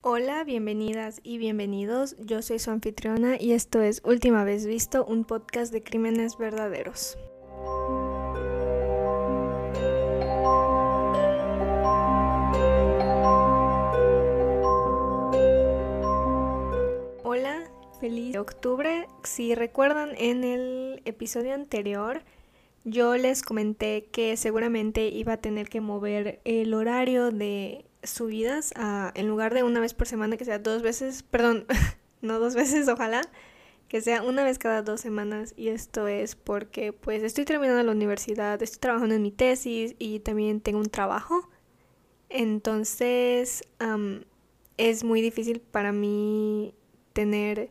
Hola, bienvenidas y bienvenidos. Yo soy su anfitriona y esto es Última vez visto, un podcast de crímenes verdaderos. Hola, feliz octubre. Si recuerdan en el episodio anterior, yo les comenté que seguramente iba a tener que mover el horario de subidas a, en lugar de una vez por semana, que sea dos veces, perdón, no dos veces, ojalá, que sea una vez cada dos semanas. Y esto es porque pues estoy terminando la universidad, estoy trabajando en mi tesis y también tengo un trabajo. Entonces es muy difícil para mí tener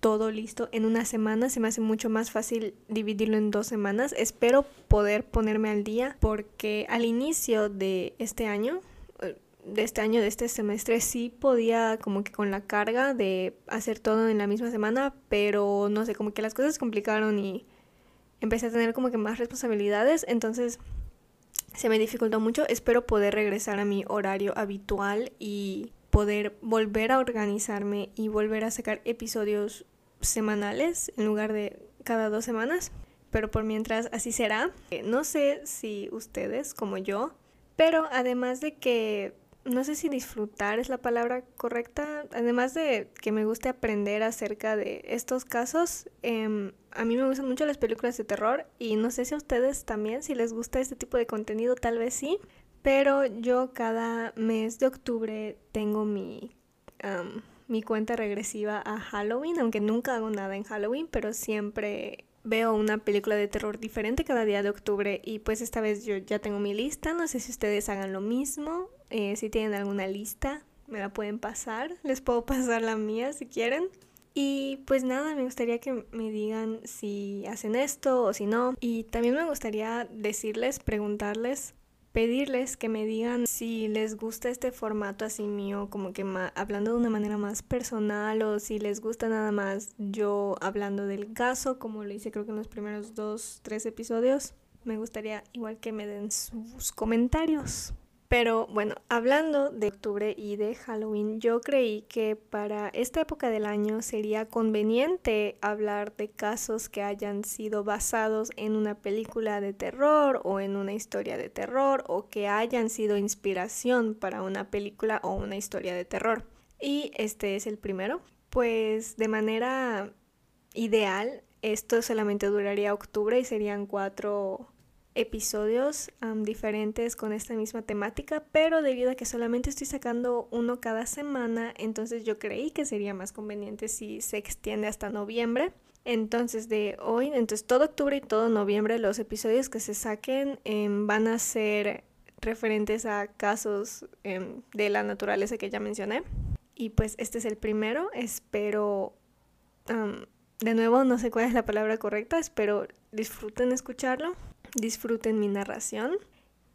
todo listo en una semana. Se me hace mucho más fácil dividirlo en dos semanas. Espero poder ponerme al día porque al inicio de este año, de este año, de este semestre, sí podía como que con la carga de hacer todo en la misma semana, pero no sé, como que las cosas se complicaron y empecé a tener como que más responsabilidades, entonces se me dificultó mucho. Espero poder regresar a mi horario habitual y poder volver a organizarme y volver a sacar episodios semanales en lugar de cada dos semanas. Pero por mientras así será. No sé si ustedes como yo, pero además de que no sé si disfrutar es la palabra correcta, además de que me guste aprender acerca de estos casos, em, a mí me gustan mucho las películas de terror y no sé si a ustedes también, si les gusta este tipo de contenido, tal vez sí, pero yo cada mes de octubre tengo mi, mi cuenta regresiva a Halloween, aunque nunca hago nada en Halloween, pero siempre veo una película de terror diferente cada día de octubre y pues esta vez yo ya tengo mi lista, no sé si ustedes hagan lo mismo, eh, si tienen alguna lista me la pueden pasar, les puedo pasar la mía si quieren. Y pues nada, me gustaría que me digan si hacen esto o si no. Y también me gustaría decirles, preguntarles pedirles que me digan si les gusta este formato así mío, como que hablando de una manera más personal o si les gusta nada más yo hablando del caso, como lo hice creo que en los primeros dos, tres episodios. Me gustaría igual que me den sus comentarios. Pero bueno, hablando de octubre y de Halloween, yo creí que para esta época del año sería conveniente hablar de casos que hayan sido basados en una película de terror o en una historia de terror o que hayan sido inspiración para una película o una historia de terror. Y este es el primero. Pues de manera ideal, esto solamente duraría octubre y serían cuatro episodios diferentes con esta misma temática, pero debido a que solamente estoy sacando uno cada semana, entonces yo creí que sería más conveniente si se extiende hasta noviembre. Entonces de hoy, entonces todo octubre y todo noviembre los episodios que se saquen em, van a ser referentes a casos em, de la naturaleza que ya mencioné. Y pues este es el primero, espero... de nuevo, no sé cuál es la palabra correcta, espero disfruten escucharlo disfruten mi narración.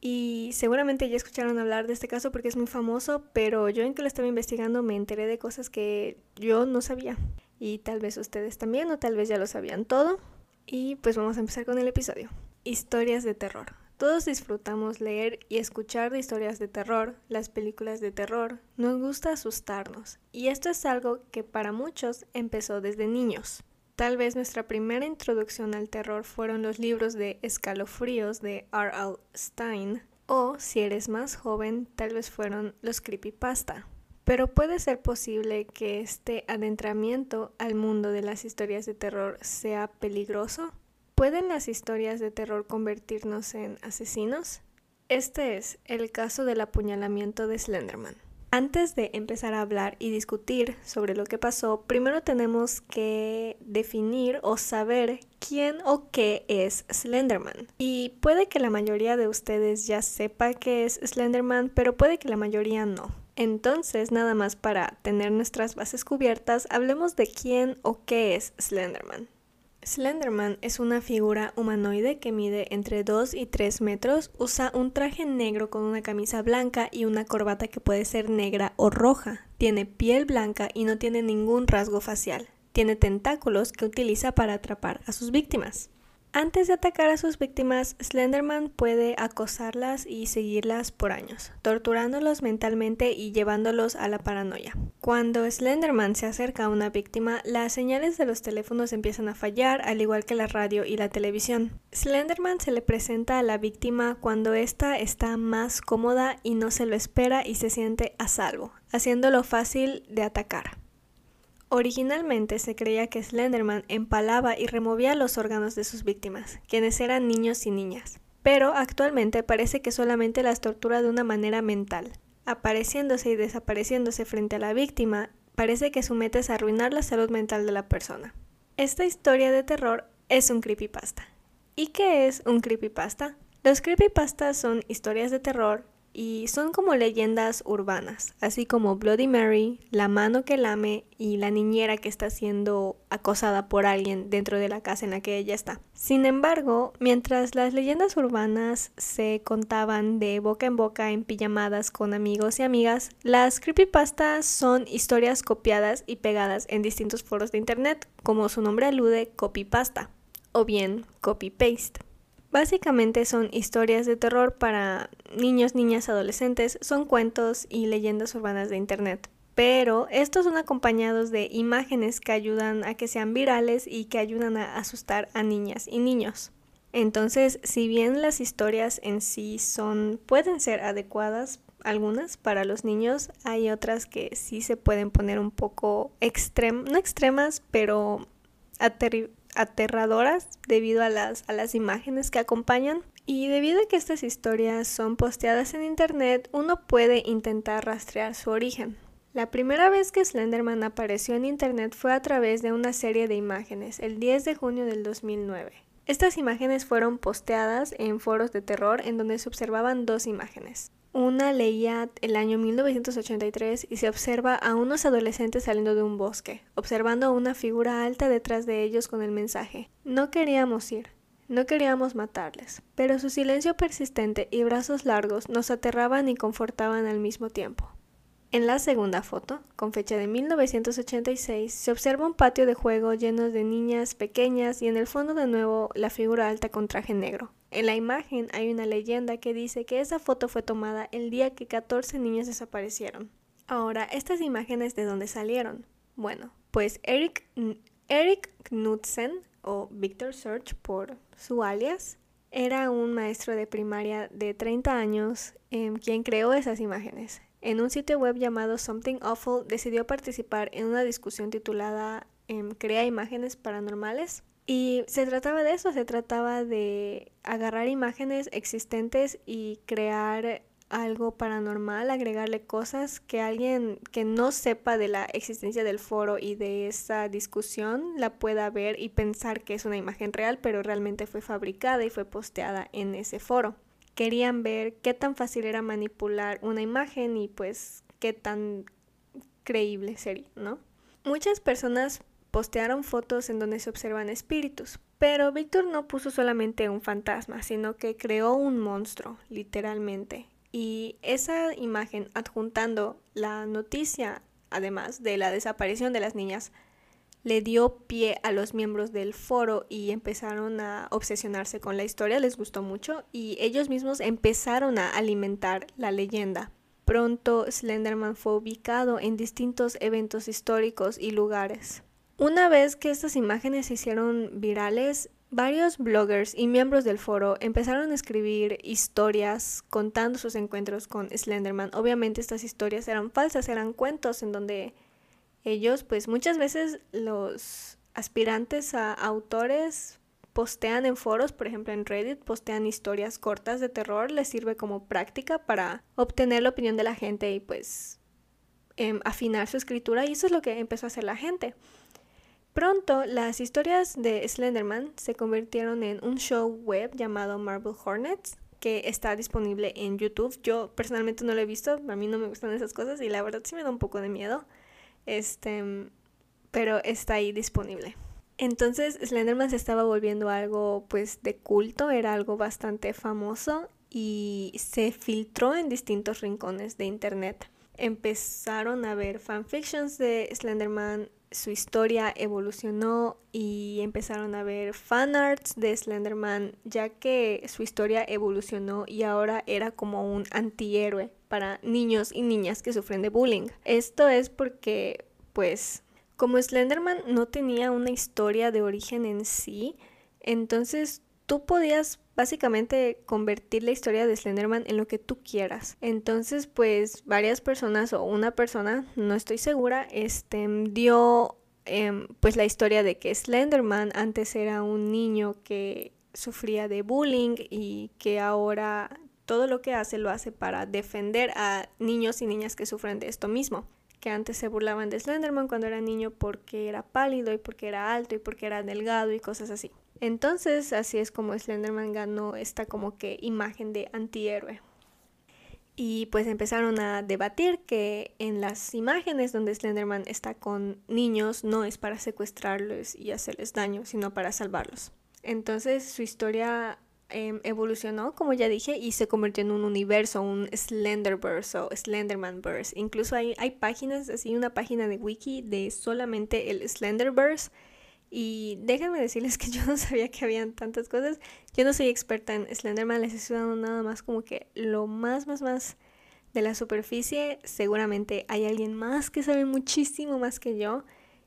Y seguramente ya escucharon hablar de este caso porque es muy famoso, pero yo en que lo estaba investigando me enteré de cosas que yo no sabía. Y tal vez ustedes también o tal vez ya lo sabían todo. Y pues vamos a empezar con el episodio. Historias de terror. Todos disfrutamos leer y escuchar de historias de terror, las películas de terror. Nos gusta asustarnos. Y esto es algo que para muchos empezó desde niños. Tal vez nuestra primera introducción al terror fueron los libros de escalofríos de R.L. Stein, o si eres más joven, tal vez fueron los creepypasta. Pero puede ser posible que este adentramiento al mundo de las historias de terror sea peligroso. ¿Pueden las historias de terror convertirnos en asesinos? Este es el caso del apuñalamiento de Slenderman. Antes de empezar a hablar y discutir sobre lo que pasó, primero tenemos que definir o saber quién o qué es Slenderman. Y puede que la mayoría de ustedes ya sepa qué es Slenderman, pero puede que la mayoría no. Entonces, nada más para tener nuestras bases cubiertas, hablemos de quién o qué es Slenderman. Slenderman es una figura humanoide que mide entre 2 y 3 metros, usa un traje negro con una camisa blanca y una corbata que puede ser negra o roja, tiene piel blanca y no tiene ningún rasgo facial, tiene tentáculos que utiliza para atrapar a sus víctimas. Antes de atacar a sus víctimas, Slenderman puede acosarlas y seguirlas por años, torturándolos mentalmente y llevándolos a la paranoia. Cuando Slenderman se acerca a una víctima, las señales de los teléfonos empiezan a fallar, al igual que la radio y la televisión. Slenderman se le presenta a la víctima cuando ésta está más cómoda y no se lo espera y se siente a salvo, haciéndolo fácil de atacar. Originalmente se creía que Slenderman empalaba y removía los órganos de sus víctimas, quienes eran niños y niñas. Pero actualmente parece que solamente las tortura de una manera mental. Apareciéndose y desapareciéndose frente a la víctima, parece que su meta es arruinar la salud mental de la persona. Esta historia de terror es un creepypasta. ¿Y qué es un creepypasta? Los creepypastas son historias de terror y son como leyendas urbanas, así como Bloody Mary, la mano que lame y la niñera que está siendo acosada por alguien dentro de la casa en la que ella está. Sin embargo, mientras las leyendas urbanas se contaban de boca en boca en pijamadas con amigos y amigas, las creepypastas son historias copiadas y pegadas en distintos foros de internet, como su nombre alude, copypasta o bien copy-paste. Básicamente son historias de terror para niños, niñas, adolescentes, son cuentos y leyendas urbanas de Internet. Pero estos son acompañados de imágenes que ayudan a que sean virales y que ayudan a asustar a niñas y niños. Entonces, si bien las historias en sí son pueden ser adecuadas algunas para los niños, hay otras que sí se pueden poner un poco no extremas, pero aterradoras debido a las, a las imágenes que acompañan. Y debido a que estas historias son posteadas en internet, uno puede intentar rastrear su origen. La primera vez que Slenderman apareció en internet fue a través de una serie de imágenes, el 10 de junio del 2009. Estas imágenes fueron posteadas en foros de terror en donde se observaban dos imágenes. Una leía el año 1983 y se observa a unos adolescentes saliendo de un bosque, observando a una figura alta detrás de ellos con el mensaje, no queríamos ir, no queríamos matarles, pero su silencio persistente y brazos largos nos aterraban y confortaban al mismo tiempo. En la segunda foto, con fecha de 1986, se observa un patio de juego lleno de niñas pequeñas y en el fondo de nuevo la figura alta con traje negro. En la imagen hay una leyenda que dice que esa foto fue tomada el día que 14 niños desaparecieron. Ahora, ¿estas imágenes de dónde salieron? Bueno, pues Eric, Eric Knudsen, o Victor Search por su alias, era un maestro de primaria de 30 años em, quien creó esas imágenes. En un sitio web llamado Something Awful decidió participar en una discusión titulada em, Crea imágenes paranormales. Y se trataba de eso, se trataba de agarrar imágenes existentes y crear algo paranormal, agregarle cosas que alguien que no sepa de la existencia del foro y de esa discusión la pueda ver y pensar que es una imagen real, pero realmente fue fabricada y fue posteada en ese foro querían ver qué tan fácil era manipular una imagen y pues qué tan creíble sería, ¿no? Muchas personas postearon fotos en donde se observan espíritus, pero Víctor no puso solamente un fantasma, sino que creó un monstruo, literalmente. Y esa imagen adjuntando la noticia, además de la desaparición de las niñas, le dio pie a los miembros del foro y empezaron a obsesionarse con la historia, les gustó mucho y ellos mismos empezaron a alimentar la leyenda. Pronto Slenderman fue ubicado en distintos eventos históricos y lugares. Una vez que estas imágenes se hicieron virales, varios bloggers y miembros del foro empezaron a escribir historias contando sus encuentros con Slenderman. Obviamente estas historias eran falsas, eran cuentos en donde ellos pues muchas veces los aspirantes a autores postean en foros, por ejemplo en Reddit, postean historias cortas de terror, les sirve como práctica para obtener la opinión de la gente y pues em, afinar su escritura y eso es lo que empezó a hacer la gente. Pronto las historias de Slenderman se convirtieron en un show web llamado Marble Hornets que está disponible en YouTube. Yo personalmente no lo he visto, a mí no me gustan esas cosas y la verdad sí me da un poco de miedo. Este, pero está ahí disponible. Entonces Slenderman se estaba volviendo algo pues de culto, era algo bastante famoso y se filtró en distintos rincones de internet. Empezaron a ver fanfictions de Slenderman, su historia evolucionó y empezaron a ver fanarts de Slenderman, ya que su historia evolucionó y ahora era como un antihéroe para niños y niñas que sufren de bullying. Esto es porque, pues, como Slenderman no tenía una historia de origen en sí, entonces tú podías básicamente convertir la historia de Slenderman en lo que tú quieras. Entonces, pues varias personas o una persona, no estoy segura, este, dio em, pues la historia de que Slenderman antes era un niño que sufría de bullying y que ahora todo lo que hace lo hace para defender a niños y niñas que sufren de esto mismo que antes se burlaban de Slenderman cuando era niño porque era pálido y porque era alto y porque era delgado y cosas así. Entonces, así es como Slenderman ganó esta como que imagen de antihéroe. Y pues empezaron a debatir que en las imágenes donde Slenderman está con niños no es para secuestrarlos y hacerles daño, sino para salvarlos. Entonces su historia em, evolucionó, como ya dije, y se convirtió en un universo, un Slenderverse o Slendermanverse. Incluso hay, hay páginas, así una página de wiki de solamente el Slenderverse y déjenme decirles que yo no sabía que habían tantas cosas. Yo no soy experta en Slenderman, les estoy dando nada más como que lo más, más, más de la superficie. Seguramente hay alguien más que sabe muchísimo más que yo.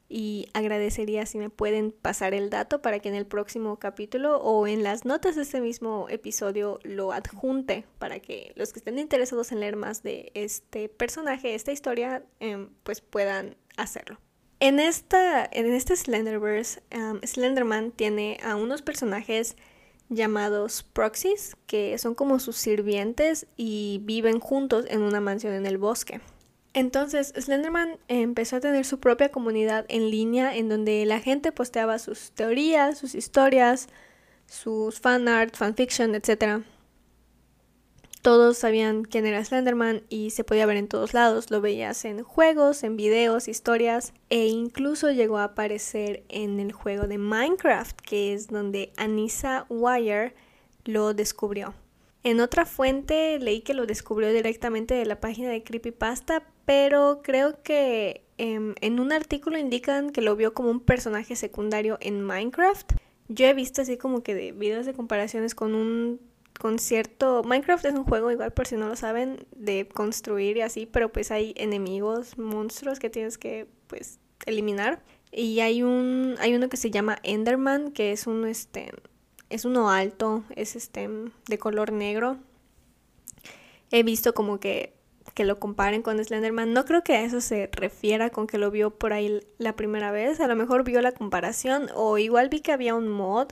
Y agradecería si me pueden pasar el dato para que en el próximo capítulo o en las notas de este mismo episodio lo adjunte para que los que estén interesados en leer más de este personaje, esta historia, em, pues puedan hacerlo. En, esta, en este Slenderverse, Slenderman tiene a unos personajes llamados proxies, que son como sus sirvientes y viven juntos en una mansión en el bosque. Entonces, Slenderman empezó a tener su propia comunidad en línea en donde la gente posteaba sus teorías, sus historias, sus fanart, fanfiction, etc. Todos sabían quién era Slenderman y se podía ver en todos lados. Lo veías en juegos, en videos, historias e incluso llegó a aparecer en el juego de Minecraft, que es donde Anissa Wire lo descubrió. En otra fuente leí que lo descubrió directamente de la página de Creepypasta, pero creo que em, en un artículo indican que lo vio como un personaje secundario en Minecraft. Yo he visto así como que de videos de comparaciones con un concierto. Minecraft es un juego, igual por si no lo saben, de construir y así, pero pues hay enemigos, monstruos que tienes que pues eliminar. Y hay un hay uno que se llama Enderman, que es uno este es uno alto, es este de color negro. He visto como que que lo comparen con Slenderman. No creo que a eso se refiera con que lo vio por ahí la primera vez. A lo mejor vio la comparación o igual vi que había un mod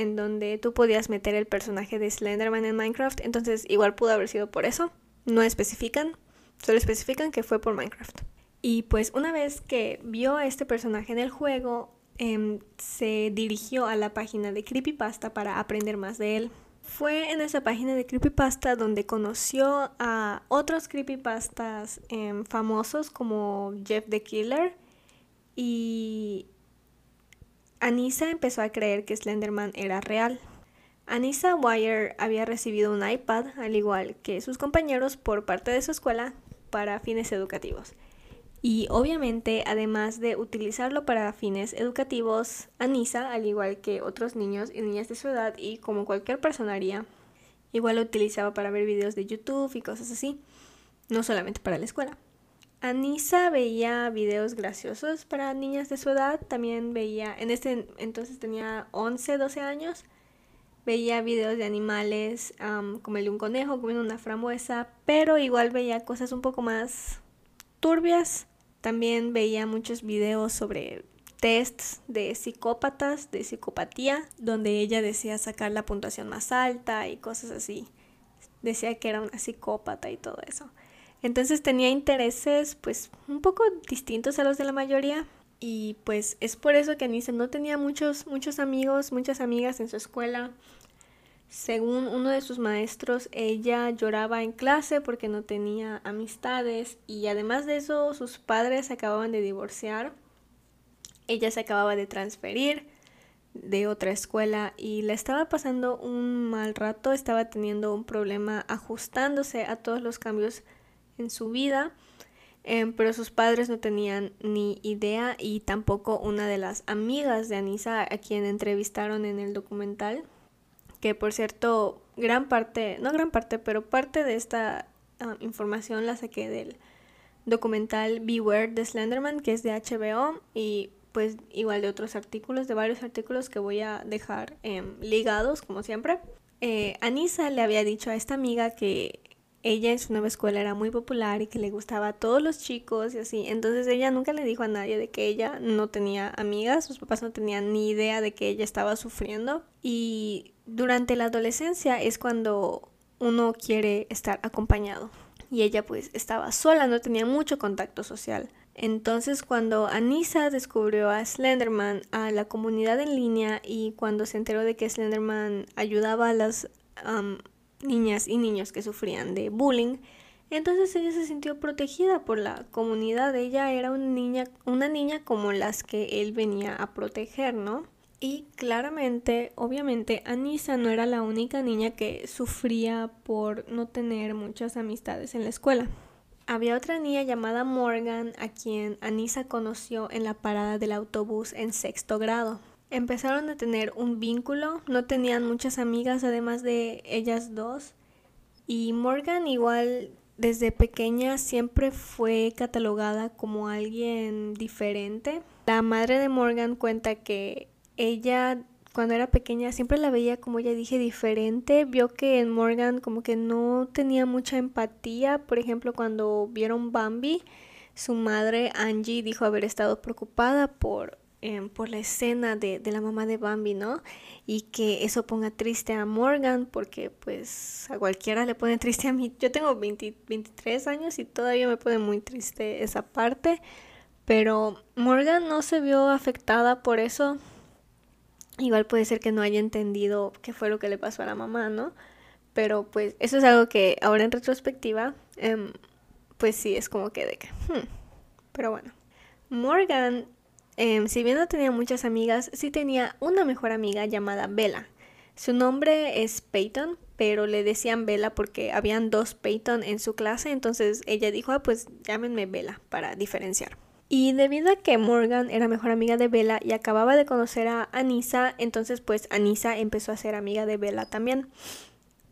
en donde tú podías meter el personaje de Slenderman en Minecraft, entonces igual pudo haber sido por eso. No especifican, solo especifican que fue por Minecraft. Y pues una vez que vio a este personaje en el juego, em, se dirigió a la página de Creepypasta para aprender más de él. Fue en esa página de Creepypasta donde conoció a otros creepypastas em, famosos como Jeff the Killer y Anissa empezó a creer que Slenderman era real. Anissa Wire había recibido un iPad, al igual que sus compañeros, por parte de su escuela para fines educativos. Y obviamente, además de utilizarlo para fines educativos, Anissa, al igual que otros niños y niñas de su edad y como cualquier persona haría, igual lo utilizaba para ver videos de YouTube y cosas así, no solamente para la escuela. Anisa veía videos graciosos para niñas de su edad, también veía, en este entonces tenía 11, 12 años, veía videos de animales como el de un conejo comiendo una frambuesa, pero igual veía cosas un poco más turbias. También veía muchos videos sobre tests de psicópatas, de psicopatía, donde ella decía sacar la puntuación más alta y cosas así. Decía que era una psicópata y todo eso. Entonces tenía intereses pues un poco distintos a los de la mayoría y pues es por eso que Anissa no tenía muchos muchos amigos, muchas amigas en su escuela. Según uno de sus maestros, ella lloraba en clase porque no tenía amistades y además de eso sus padres acababan de divorciar. Ella se acababa de transferir de otra escuela y le estaba pasando un mal rato, estaba teniendo un problema ajustándose a todos los cambios en su vida. em, pero sus padres no tenían ni idea y tampoco una de las amigas de Anisa a quien entrevistaron en el documental, que por cierto, gran parte, no gran parte, pero parte de esta ah, información la saqué del documental Beware de Slenderman, que es de HBO, y pues igual de otros artículos, de varios artículos que voy a dejar em, ligados, como siempre. Eh, Anisa le había dicho a esta amiga que ella en su nueva escuela era muy popular y que le gustaba a todos los chicos y así. Entonces ella nunca le dijo a nadie de que ella no tenía amigas, sus papás no tenían ni idea de que ella estaba sufriendo. Y durante la adolescencia es cuando uno quiere estar acompañado. Y ella pues estaba sola, no tenía mucho contacto social. Entonces cuando Anisa descubrió a Slenderman, a la comunidad en línea y cuando se enteró de que Slenderman ayudaba a las niñas y niños que sufrían de bullying, entonces ella se sintió protegida por la comunidad. Ella era una niña, una niña como las que él venía a proteger, ¿no? Y claramente, obviamente, Anisa no era la única niña que sufría por no tener muchas amistades en la escuela. Había otra niña llamada Morgan a quien Anisa conoció en la parada del autobús en sexto grado. Empezaron a tener un vínculo, no tenían muchas amigas además de ellas dos. Y Morgan igual desde pequeña siempre fue catalogada como alguien diferente. La madre de Morgan cuenta que ella cuando era pequeña siempre la veía como ya dije diferente, vio que en Morgan como que no tenía mucha empatía, por ejemplo cuando vieron Bambi, su madre Angie dijo haber estado preocupada por Em, por la escena de, de, la mamá de Bambi, ¿no? Y que eso ponga triste a Morgan, porque pues a cualquiera le pone triste a mí. Yo tengo 23 años y todavía me pone muy triste esa parte, pero Morgan no se vio afectada por eso. Igual puede ser que no haya entendido qué fue lo que le pasó a la mamá, ¿no? Pero pues eso es algo que ahora en retrospectiva, em, pues sí, es como que de que... Hmm. Pero bueno. Morgan Em, si bien no tenía muchas amigas, sí tenía una mejor amiga llamada Bella. Su nombre es Peyton, pero le decían Bella porque habían dos Peyton en su clase, entonces ella dijo, ah, pues llámenme Bella para diferenciar. Y debido a que Morgan era mejor amiga de Bella y acababa de conocer a Anisa, entonces pues Anisa empezó a ser amiga de Bella también.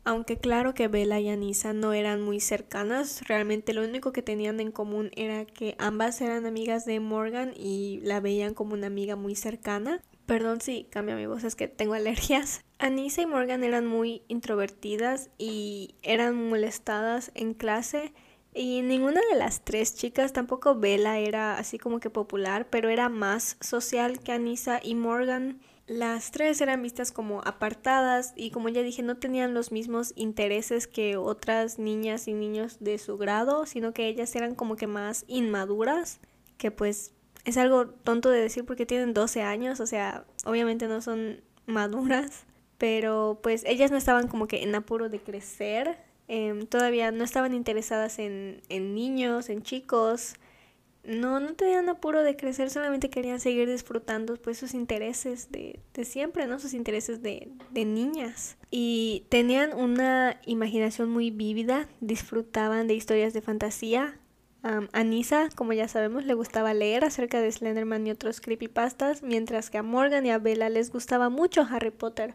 Aunque claro que Bella y Anisa no eran muy cercanas, realmente lo único que tenían en común era que ambas eran amigas de Morgan y la veían como una amiga muy cercana. Perdón si cambia mi voz, es que tengo alergias. Anisa y Morgan eran muy introvertidas y eran molestadas en clase. Y ninguna de las tres chicas, tampoco Bella era así como que popular, pero era más social que Anisa y Morgan. Las tres eran vistas como apartadas y como ya dije no tenían los mismos intereses que otras niñas y niños de su grado, sino que ellas eran como que más inmaduras, que pues es algo tonto de decir porque tienen 12 años, o sea, obviamente no son maduras, pero pues ellas no estaban como que en apuro de crecer, em, todavía no estaban interesadas en, en niños, en chicos, no, no tenían apuro de crecer, solamente querían seguir disfrutando pues sus intereses de, de siempre, ¿no? Sus intereses de, de niñas. Y tenían una imaginación muy vívida, disfrutaban de historias de fantasía. a Nisa, como ya sabemos, le gustaba leer acerca de Slenderman y otros creepypastas, mientras que a Morgan y a Bella les gustaba mucho Harry Potter.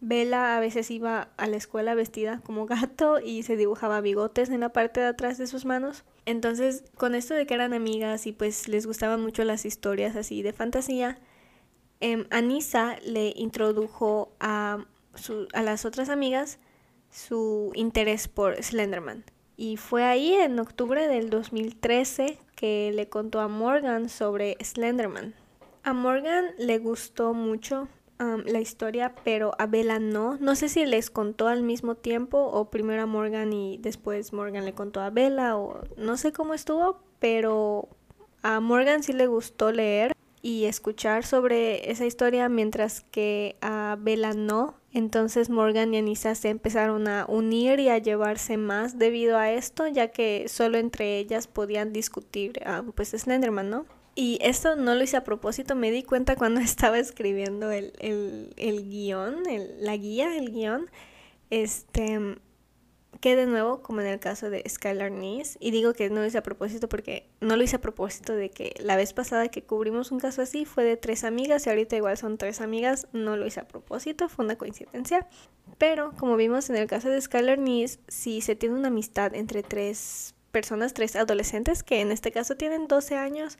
Bella a veces iba a la escuela vestida como gato y se dibujaba bigotes en la parte de atrás de sus manos. Entonces, con esto de que eran amigas y pues les gustaban mucho las historias así de fantasía, eh, Anisa le introdujo a, a las otras amigas su interés por Slenderman. Y fue ahí en octubre del 2013 que le contó a Morgan sobre Slenderman. A Morgan le gustó mucho la historia, pero a Bella no. No sé si les contó al mismo tiempo o primero a Morgan y después Morgan le contó a Bella o no sé cómo estuvo, pero a Morgan sí le gustó leer y escuchar sobre esa historia mientras que a Bella no. Entonces Morgan y Anissa se empezaron a unir y a llevarse más debido a esto, ya que solo entre ellas podían discutir pues Slenderman, ¿no? Y esto no lo hice a propósito, me di cuenta cuando estaba escribiendo el, el, el guion, la guía, el guion. Este, que de nuevo, como en el caso de Skylar Nice, y digo que no lo hice a propósito porque no lo hice a propósito de que la vez pasada que cubrimos un caso así fue de tres amigas y ahorita igual son tres amigas, no lo hice a propósito, fue una coincidencia. Pero como vimos en el caso de Skylar Nice, si se tiene una amistad entre tres personas, tres adolescentes, que en este caso tienen 12 años,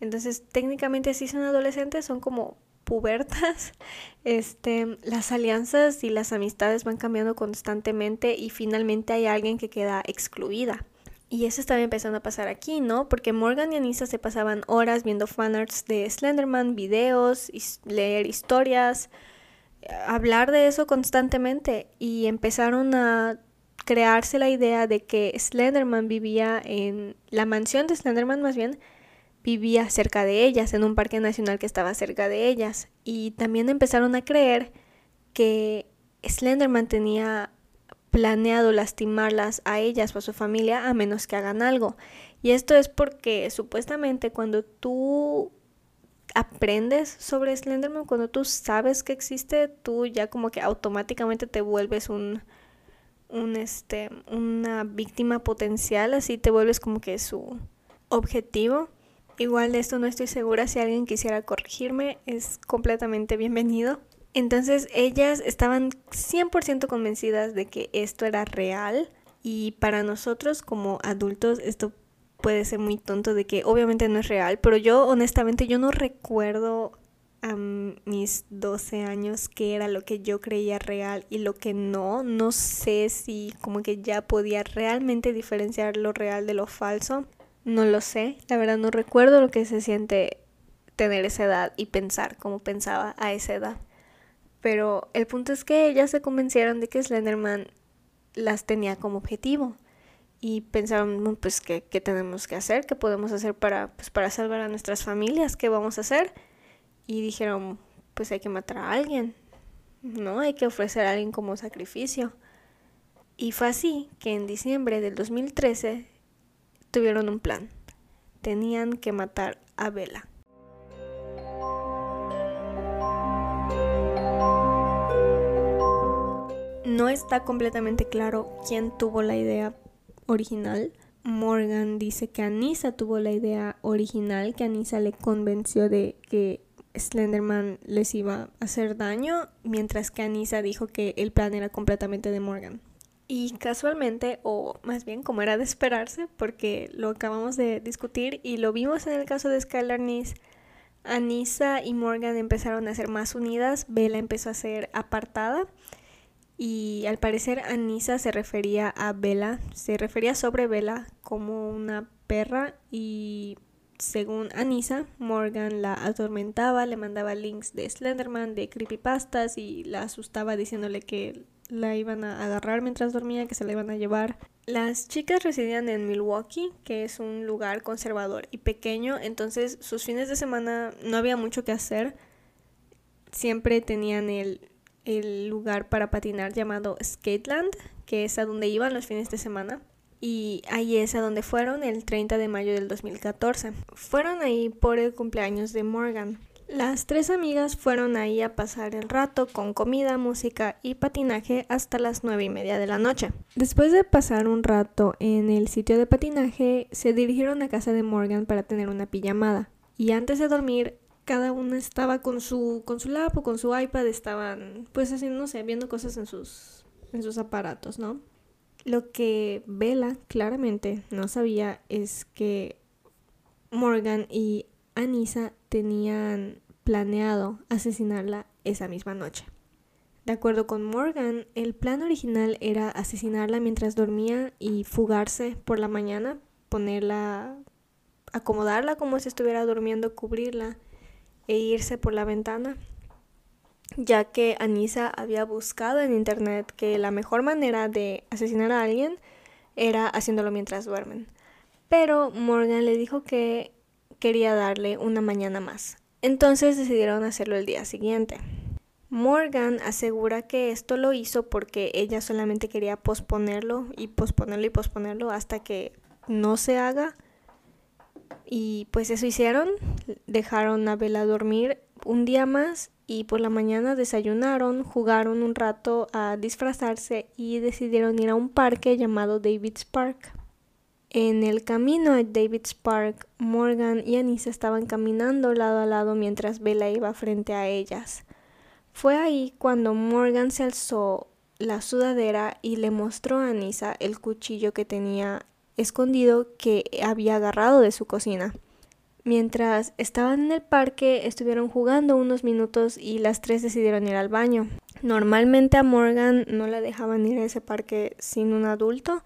entonces técnicamente si son adolescentes, son como pubertas, este, las alianzas y las amistades van cambiando constantemente y finalmente hay alguien que queda excluida. Y eso estaba empezando a pasar aquí, ¿no? Porque Morgan y Anissa se pasaban horas viendo fanarts de Slenderman, videos, leer historias, hablar de eso constantemente y empezaron a crearse la idea de que Slenderman vivía en la mansión de Slenderman más bien vivía cerca de ellas, en un parque nacional que estaba cerca de ellas. Y también empezaron a creer que Slenderman tenía planeado lastimarlas a ellas o a su familia a menos que hagan algo. Y esto es porque supuestamente cuando tú aprendes sobre Slenderman, cuando tú sabes que existe, tú ya como que automáticamente te vuelves un, un este, una víctima potencial, así te vuelves como que su objetivo. Igual de esto no estoy segura, si alguien quisiera corregirme, es completamente bienvenido. Entonces ellas estaban 100% convencidas de que esto era real y para nosotros como adultos esto puede ser muy tonto de que obviamente no es real, pero yo honestamente yo no recuerdo a mis 12 años qué era lo que yo creía real y lo que no. No sé si como que ya podía realmente diferenciar lo real de lo falso. No lo sé, la verdad no recuerdo lo que se siente tener esa edad y pensar como pensaba a esa edad. Pero el punto es que ellas se convencieron de que Slenderman las tenía como objetivo y pensaron, pues, ¿qué, qué tenemos que hacer? ¿Qué podemos hacer para, pues, para salvar a nuestras familias? ¿Qué vamos a hacer? Y dijeron, pues hay que matar a alguien, ¿no? Hay que ofrecer a alguien como sacrificio. Y fue así que en diciembre del 2013 tuvieron un plan. Tenían que matar a Bella. No está completamente claro quién tuvo la idea original. Morgan dice que Anissa tuvo la idea original, que Anissa le convenció de que Slenderman les iba a hacer daño, mientras que Anissa dijo que el plan era completamente de Morgan. Y casualmente, o más bien como era de esperarse, porque lo acabamos de discutir y lo vimos en el caso de Skylar Anissa y Morgan empezaron a ser más unidas, Bella empezó a ser apartada y al parecer Anissa se refería a Bella, se refería sobre Bella como una perra y según Anissa, Morgan la atormentaba, le mandaba links de Slenderman, de creepypastas y la asustaba diciéndole que la iban a agarrar mientras dormía, que se la iban a llevar. Las chicas residían en Milwaukee, que es un lugar conservador y pequeño, entonces sus fines de semana no había mucho que hacer. Siempre tenían el, el lugar para patinar llamado Skateland, que es a donde iban los fines de semana. Y ahí es a donde fueron el 30 de mayo del 2014. Fueron ahí por el cumpleaños de Morgan. Las tres amigas fueron ahí a pasar el rato con comida, música y patinaje hasta las nueve y media de la noche. Después de pasar un rato en el sitio de patinaje, se dirigieron a casa de Morgan para tener una pijamada. Y antes de dormir, cada una estaba con su, con su con su iPad, estaban pues haciendo, no sé, viendo cosas en sus, en sus aparatos, ¿no? Lo que Bella claramente no sabía es que Morgan y Anissa tenían planeado asesinarla esa misma noche. De acuerdo con Morgan, el plan original era asesinarla mientras dormía y fugarse por la mañana, ponerla, acomodarla como si estuviera durmiendo, cubrirla e irse por la ventana, ya que Anissa había buscado en internet que la mejor manera de asesinar a alguien era haciéndolo mientras duermen. Pero Morgan le dijo que quería darle una mañana más. Entonces decidieron hacerlo el día siguiente. Morgan asegura que esto lo hizo porque ella solamente quería posponerlo y posponerlo y posponerlo hasta que no se haga. Y pues eso hicieron, dejaron a Bella dormir un día más y por la mañana desayunaron, jugaron un rato a disfrazarse y decidieron ir a un parque llamado David's Park. En el camino a David's Park, Morgan y Anissa estaban caminando lado a lado mientras Bella iba frente a ellas. Fue ahí cuando Morgan se alzó la sudadera y le mostró a Anissa el cuchillo que tenía escondido que había agarrado de su cocina. Mientras estaban en el parque, estuvieron jugando unos minutos y las tres decidieron ir al baño. Normalmente a Morgan no la dejaban ir a ese parque sin un adulto,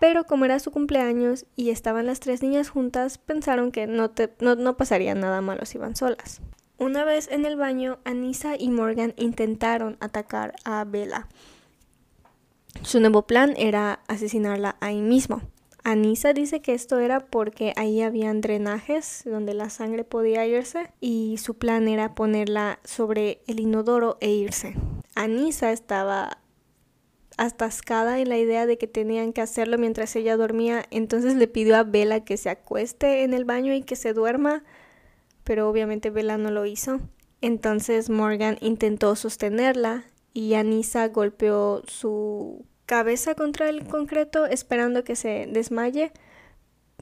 pero como era su cumpleaños y estaban las tres niñas juntas, pensaron que no, no, pasaría nada malo si iban solas. Una vez en el baño, Anissa y Morgan intentaron atacar a Bella. Su nuevo plan era asesinarla ahí mismo. Anisa dice que esto era porque ahí habían drenajes donde la sangre podía irse y su plan era ponerla sobre el inodoro e irse. Anisa estaba atascada en la idea de que tenían que hacerlo mientras ella dormía, entonces le pidió a Bella que se acueste en el baño y que se duerma, pero obviamente Bella no lo hizo. Entonces Morgan intentó sostenerla y Anisa golpeó su cabeza contra el concreto esperando que se desmaye,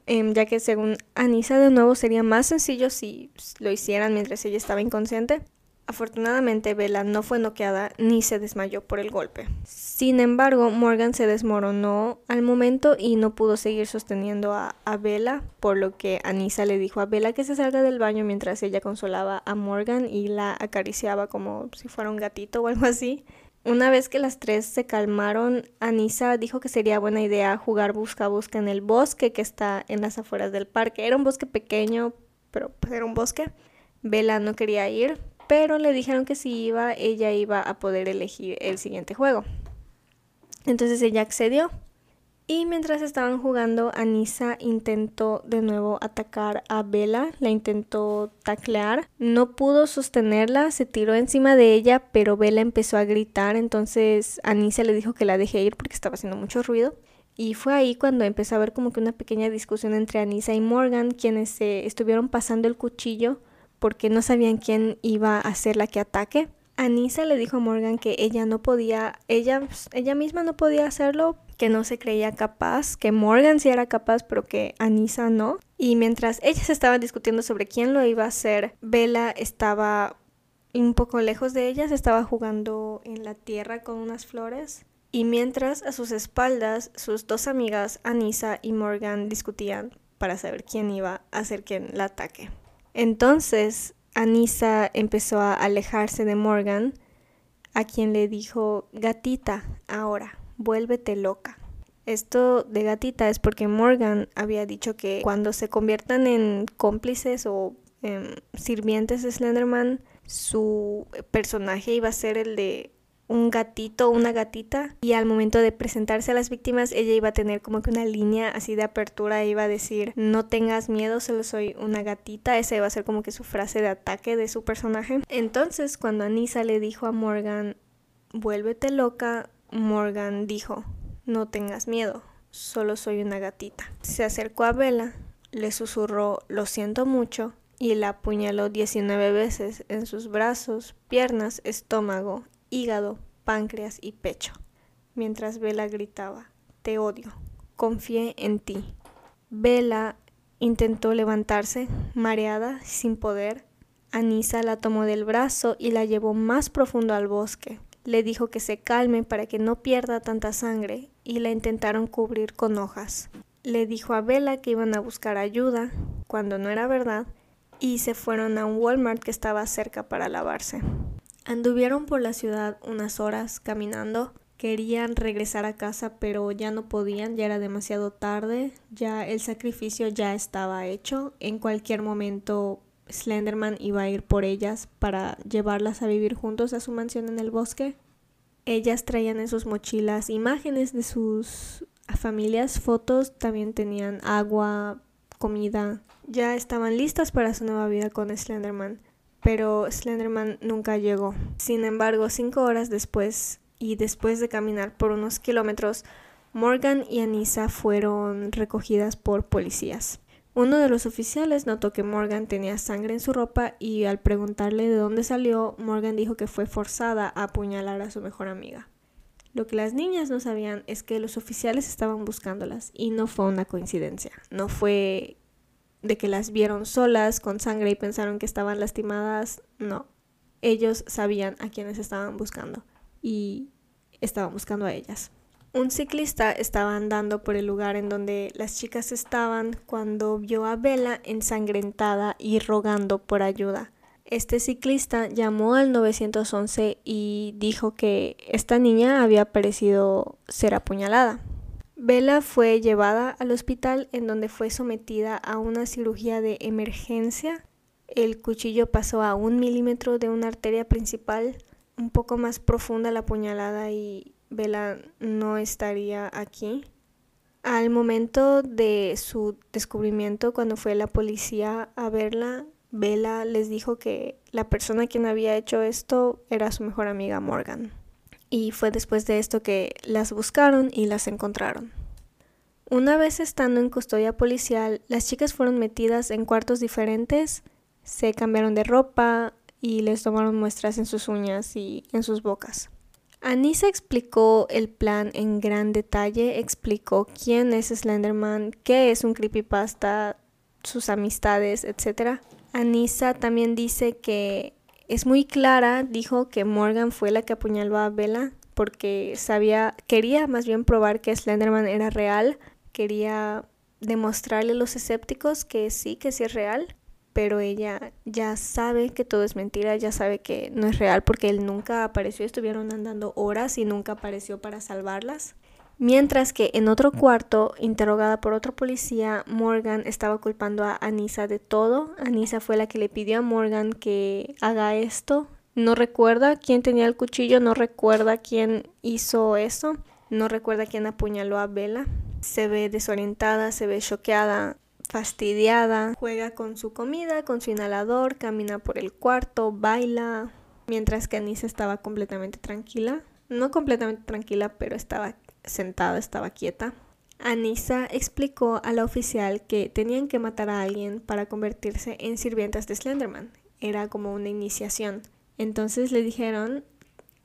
em, ya que según Anisa de nuevo sería más sencillo si lo hicieran mientras ella estaba inconsciente. Afortunadamente, Bella no fue noqueada ni se desmayó por el golpe. Sin embargo, Morgan se desmoronó al momento y no pudo seguir sosteniendo a, a Bella, por lo que Anisa le dijo a Bella que se salga del baño mientras ella consolaba a Morgan y la acariciaba como si fuera un gatito o algo así. Una vez que las tres se calmaron, Anisa dijo que sería buena idea jugar busca-busca en el bosque que está en las afueras del parque. Era un bosque pequeño, pero pues era un bosque. Bella no quería ir, pero le dijeron que si iba, ella iba a poder elegir el siguiente juego. Entonces ella accedió y mientras estaban jugando, Anissa intentó de nuevo atacar a Bella, la intentó taclear, no pudo sostenerla, se tiró encima de ella, pero Bella empezó a gritar, entonces Anissa le dijo que la deje ir porque estaba haciendo mucho ruido. Y fue ahí cuando empezó a haber como que una pequeña discusión entre Anissa y Morgan, quienes se estuvieron pasando el cuchillo porque no sabían quién iba a ser la que ataque. Anissa le dijo a Morgan que ella no podía, ella, ella misma no podía hacerlo que no se creía capaz, que Morgan sí era capaz, pero que Anissa no. Y mientras ellas estaban discutiendo sobre quién lo iba a hacer, Bella estaba un poco lejos de ellas, estaba jugando en la tierra con unas flores. Y mientras a sus espaldas, sus dos amigas, Anissa y Morgan, discutían para saber quién iba a hacer quien la ataque. Entonces, Anissa empezó a alejarse de Morgan, a quien le dijo, gatita, ahora vuélvete loca. Esto de gatita es porque Morgan había dicho que cuando se conviertan en cómplices o sirvientes de Slenderman, su personaje iba a ser el de un gatito una gatita y al momento de presentarse a las víctimas ella iba a tener como que una línea así de apertura iba a decir no tengas miedo solo soy una gatita esa iba a ser como que su frase de ataque de su personaje entonces cuando Anissa le dijo a Morgan vuélvete loca Morgan dijo, no tengas miedo, solo soy una gatita. Se acercó a Bella, le susurró, lo siento mucho, y la apuñaló 19 veces en sus brazos, piernas, estómago, hígado, páncreas y pecho, mientras Bella gritaba, te odio, confié en ti. Bella intentó levantarse, mareada, sin poder. Anisa la tomó del brazo y la llevó más profundo al bosque le dijo que se calme para que no pierda tanta sangre y la intentaron cubrir con hojas. Le dijo a Bella que iban a buscar ayuda, cuando no era verdad, y se fueron a un Walmart que estaba cerca para lavarse. Anduvieron por la ciudad unas horas caminando. Querían regresar a casa pero ya no podían, ya era demasiado tarde, ya el sacrificio ya estaba hecho. En cualquier momento Slenderman iba a ir por ellas para llevarlas a vivir juntos a su mansión en el bosque. Ellas traían en sus mochilas imágenes de sus familias, fotos, también tenían agua, comida. Ya estaban listas para su nueva vida con Slenderman, pero Slenderman nunca llegó. Sin embargo, cinco horas después y después de caminar por unos kilómetros, Morgan y Anissa fueron recogidas por policías. Uno de los oficiales notó que Morgan tenía sangre en su ropa y al preguntarle de dónde salió, Morgan dijo que fue forzada a apuñalar a su mejor amiga. Lo que las niñas no sabían es que los oficiales estaban buscándolas y no fue una coincidencia. No fue de que las vieron solas con sangre y pensaron que estaban lastimadas. No. Ellos sabían a quienes estaban buscando y estaban buscando a ellas. Un ciclista estaba andando por el lugar en donde las chicas estaban cuando vio a Bella ensangrentada y rogando por ayuda. Este ciclista llamó al 911 y dijo que esta niña había parecido ser apuñalada. Bella fue llevada al hospital en donde fue sometida a una cirugía de emergencia. El cuchillo pasó a un milímetro de una arteria principal, un poco más profunda la apuñalada y Bella no estaría aquí. Al momento de su descubrimiento, cuando fue la policía a verla, Bella les dijo que la persona quien había hecho esto era su mejor amiga Morgan. Y fue después de esto que las buscaron y las encontraron. Una vez estando en custodia policial, las chicas fueron metidas en cuartos diferentes, se cambiaron de ropa y les tomaron muestras en sus uñas y en sus bocas. Anissa explicó el plan en gran detalle, explicó quién es Slenderman, qué es un creepypasta, sus amistades, etc. Anissa también dice que es muy clara, dijo que Morgan fue la que apuñaló a Bella porque sabía, quería más bien probar que Slenderman era real, quería demostrarle a los escépticos que sí, que sí es real pero ella ya sabe que todo es mentira, ya sabe que no es real porque él nunca apareció, estuvieron andando horas y nunca apareció para salvarlas. Mientras que en otro cuarto, interrogada por otro policía, Morgan estaba culpando a Anisa de todo. Anisa fue la que le pidió a Morgan que haga esto. No recuerda quién tenía el cuchillo, no recuerda quién hizo eso, no recuerda quién apuñaló a Bella. Se ve desorientada, se ve choqueada fastidiada, juega con su comida, con su inhalador, camina por el cuarto, baila, mientras que Anisa estaba completamente tranquila. No completamente tranquila, pero estaba sentada, estaba quieta. Anisa explicó a la oficial que tenían que matar a alguien para convertirse en sirvientas de Slenderman. Era como una iniciación. Entonces le dijeron,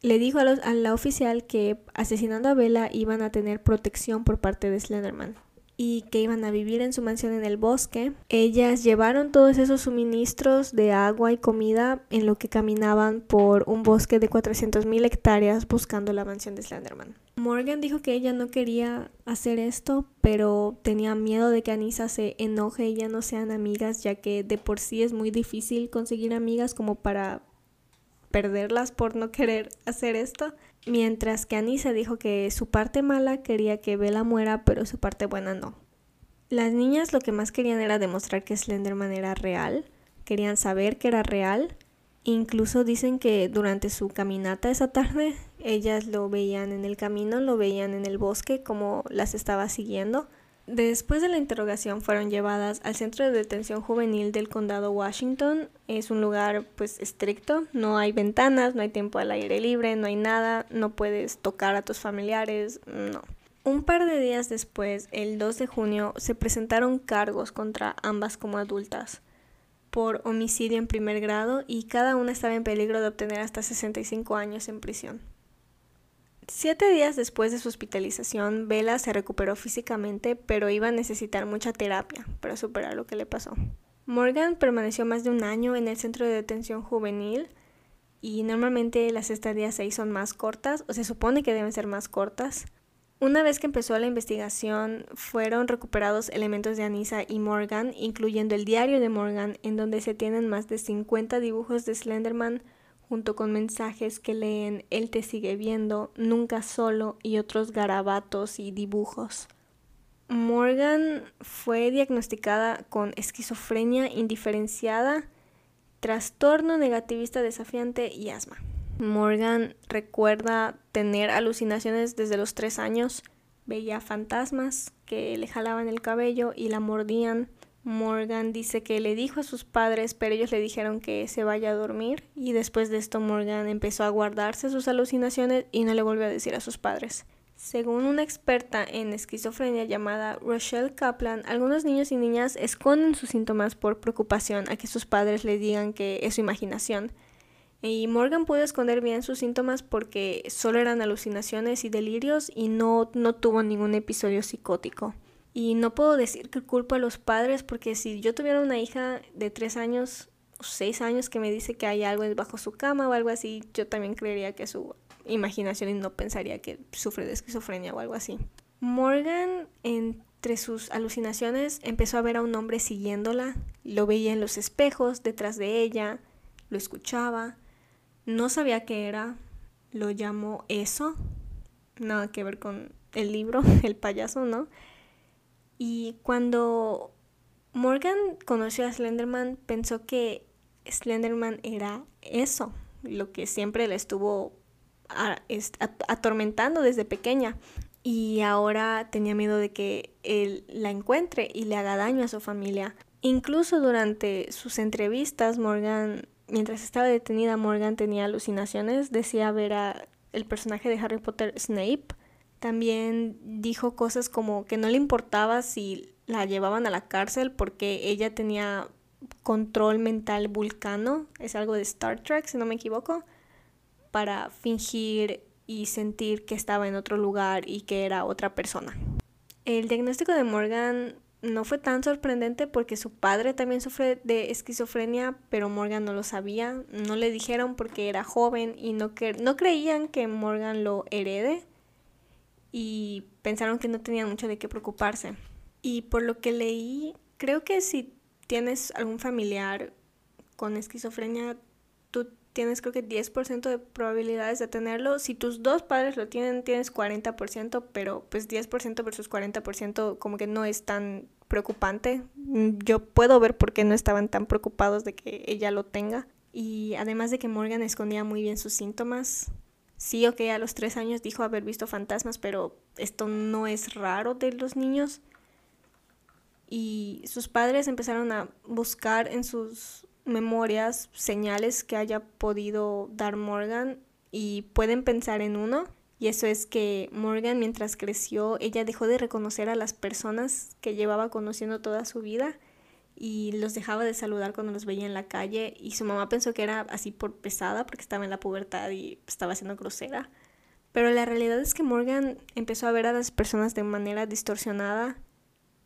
le dijo a, a la oficial que asesinando a Bella iban a tener protección por parte de Slenderman y que iban a vivir en su mansión en el bosque. Ellas llevaron todos esos suministros de agua y comida en lo que caminaban por un bosque de 400.000 hectáreas buscando la mansión de Slenderman. Morgan dijo que ella no quería hacer esto, pero tenía miedo de que Anissa se enoje y ya no sean amigas, ya que de por sí es muy difícil conseguir amigas como para perderlas por no querer hacer esto. Mientras que Anissa dijo que su parte mala quería que Bella muera, pero su parte buena no. Las niñas lo que más querían era demostrar que Slenderman era real, querían saber que era real. Incluso dicen que durante su caminata esa tarde, ellas lo veían en el camino, lo veían en el bosque como las estaba siguiendo. Después de la interrogación fueron llevadas al centro de detención juvenil del condado Washington. Es un lugar pues estricto, no hay ventanas, no hay tiempo al aire libre, no hay nada, no puedes tocar a tus familiares, no. Un par de días después, el 2 de junio, se presentaron cargos contra ambas como adultas por homicidio en primer grado y cada una estaba en peligro de obtener hasta 65 años en prisión. Siete días después de su hospitalización, Bella se recuperó físicamente, pero iba a necesitar mucha terapia para superar lo que le pasó. Morgan permaneció más de un año en el centro de detención juvenil y normalmente las estadías ahí son más cortas, o se supone que deben ser más cortas. Una vez que empezó la investigación, fueron recuperados elementos de Anissa y Morgan, incluyendo el diario de Morgan, en donde se tienen más de 50 dibujos de Slenderman, junto con mensajes que leen Él te sigue viendo, Nunca solo y otros garabatos y dibujos. Morgan fue diagnosticada con esquizofrenia indiferenciada, trastorno negativista desafiante y asma. Morgan recuerda tener alucinaciones desde los tres años, veía fantasmas que le jalaban el cabello y la mordían, Morgan dice que le dijo a sus padres, pero ellos le dijeron que se vaya a dormir y después de esto Morgan empezó a guardarse sus alucinaciones y no le volvió a decir a sus padres. Según una experta en esquizofrenia llamada Rochelle Kaplan, algunos niños y niñas esconden sus síntomas por preocupación a que sus padres les digan que es su imaginación. Y Morgan pudo esconder bien sus síntomas porque solo eran alucinaciones y delirios y no, no tuvo ningún episodio psicótico. Y no puedo decir que culpo a los padres porque si yo tuviera una hija de tres años o seis años que me dice que hay algo bajo su cama o algo así, yo también creería que es su imaginación y no pensaría que sufre de esquizofrenia o algo así. Morgan, entre sus alucinaciones, empezó a ver a un hombre siguiéndola, lo veía en los espejos, detrás de ella, lo escuchaba no sabía qué era, lo llamó eso, nada que ver con el libro, el payaso, ¿no? Y cuando Morgan conoció a Slenderman, pensó que Slenderman era eso, lo que siempre le estuvo atormentando desde pequeña. Y ahora tenía miedo de que él la encuentre y le haga daño a su familia. Incluso durante sus entrevistas, Morgan mientras estaba detenida Morgan tenía alucinaciones, decía ver a el personaje de Harry Potter Snape. También dijo cosas como que no le importaba si la llevaban a la cárcel porque ella tenía control mental vulcano, es algo de Star Trek si no me equivoco, para fingir y sentir que estaba en otro lugar y que era otra persona. El diagnóstico de Morgan no fue tan sorprendente porque su padre también sufre de esquizofrenia, pero Morgan no lo sabía. No le dijeron porque era joven y no, no creían que Morgan lo herede y pensaron que no tenían mucho de qué preocuparse. Y por lo que leí, creo que si tienes algún familiar con esquizofrenia, tú tienes creo que 10% de probabilidades de tenerlo. Si tus dos padres lo tienen, tienes 40%, pero pues 10% versus 40% como que no es tan preocupante. Mm, yo puedo ver por qué no estaban tan preocupados de que ella lo tenga. Y además de que Morgan escondía muy bien sus síntomas. Sí, ok, a los tres años dijo haber visto fantasmas, pero esto no es raro de los niños. Y sus padres empezaron a buscar en sus memorias señales que haya podido dar Morgan y pueden pensar en uno y eso es que Morgan mientras creció, ella dejó de reconocer a las personas que llevaba conociendo toda su vida y los dejaba de saludar cuando los veía en la calle y su mamá pensó que era así por pesada porque estaba en la pubertad y estaba siendo grosera. Pero la realidad es que Morgan empezó a ver a las personas de manera distorsionada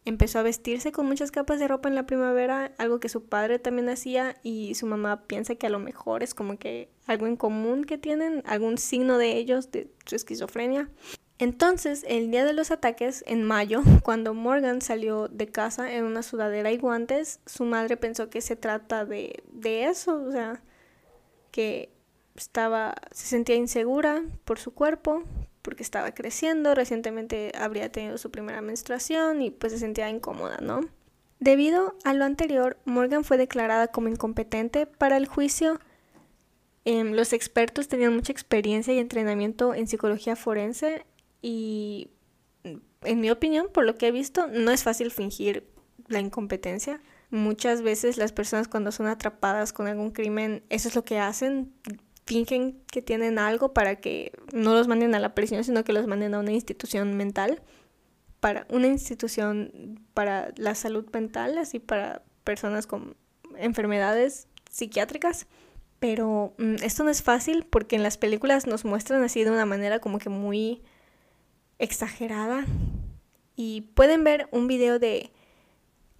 empezó a vestirse con muchas capas de ropa en la primavera, algo que su padre también hacía y su mamá piensa que a lo mejor es como que algo en común que tienen, algún signo de ellos de su esquizofrenia. Entonces, el día de los ataques, en mayo, cuando Morgan salió de casa en una sudadera y guantes, su madre pensó que se trata de, de eso, o sea, que estaba, se sentía insegura por su cuerpo, porque estaba creciendo, recientemente habría tenido su primera menstruación y pues se sentía incómoda, ¿no? Debido a lo anterior, Morgan fue declarada como incompetente para el juicio. Em, los expertos tenían mucha experiencia y entrenamiento en psicología forense y, en mi opinión, por lo que he visto, no es fácil fingir la incompetencia. Muchas veces las personas cuando son atrapadas con algún crimen, eso es lo que hacen, fingen que tienen algo para que no los manden a la prisión, sino que los manden a una institución mental, para una institución para la salud mental, así para personas con enfermedades psiquiátricas. Pero mm, esto no es fácil porque en las películas nos muestran así de una manera como que muy exagerada. Y pueden ver un video de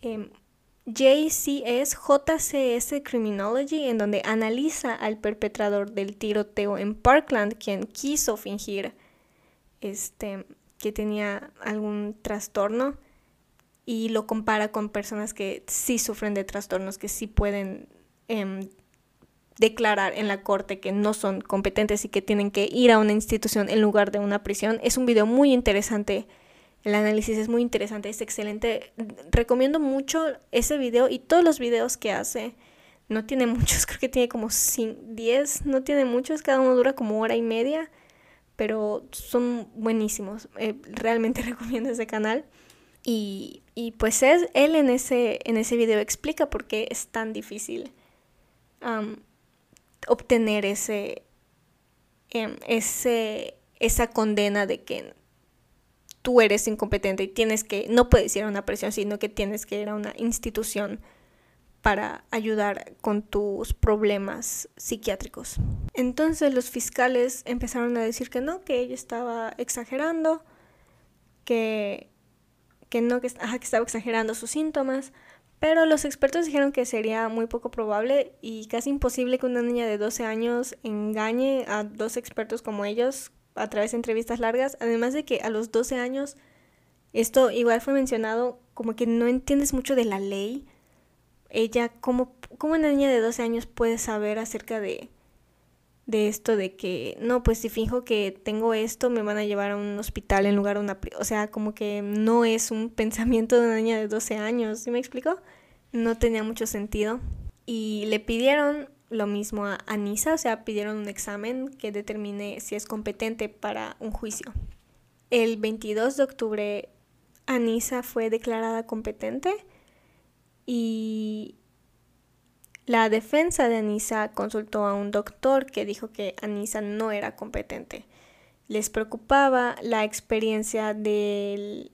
em, JCS, JCS Criminology, en donde analiza al perpetrador del tiroteo en Parkland, quien quiso fingir este, que tenía algún trastorno y lo compara con personas que sí sufren de trastornos, que sí pueden em, declarar en la corte que no son competentes y que tienen que ir a una institución en lugar de una prisión. Es un video muy interesante el análisis es muy interesante, es excelente. Recomiendo mucho ese video y todos los videos que hace. No tiene muchos, creo que tiene como 10, no tiene muchos, cada uno dura como hora y media, pero son buenísimos. Eh, realmente recomiendo ese canal. Y, y, pues es, él en ese, en ese video explica por qué es tan difícil obtener ese, em, ese, esa condena de que tú eres incompetente y tienes que, no puedes ir a una presión, sino que tienes que ir a una institución para ayudar con tus problemas psiquiátricos. Entonces los fiscales empezaron a decir que no, que ella estaba exagerando, que, que no, que, que estaba exagerando sus síntomas, pero los expertos dijeron que sería muy poco probable y casi imposible que una niña de 12 años engañe a dos expertos como ellos a través de entrevistas largas, además de que a los 12 años, esto igual fue mencionado, como que no entiendes mucho de la ley, ella, ¿cómo, cómo una niña de 12 años puede saber acerca de, de esto de que, no, pues si finjo que tengo esto, me van a llevar a un hospital en lugar de una... O sea, como que no es un pensamiento de una niña de 12 años, ¿sí me explico? No tenía mucho sentido. Y le pidieron lo mismo a Anisa, o sea, pidieron un examen que determine si es competente para un juicio. El 22 de octubre, Anisa fue declarada competente y la defensa de Anisa consultó a un doctor que dijo que Anisa no era competente. Les preocupaba la experiencia del,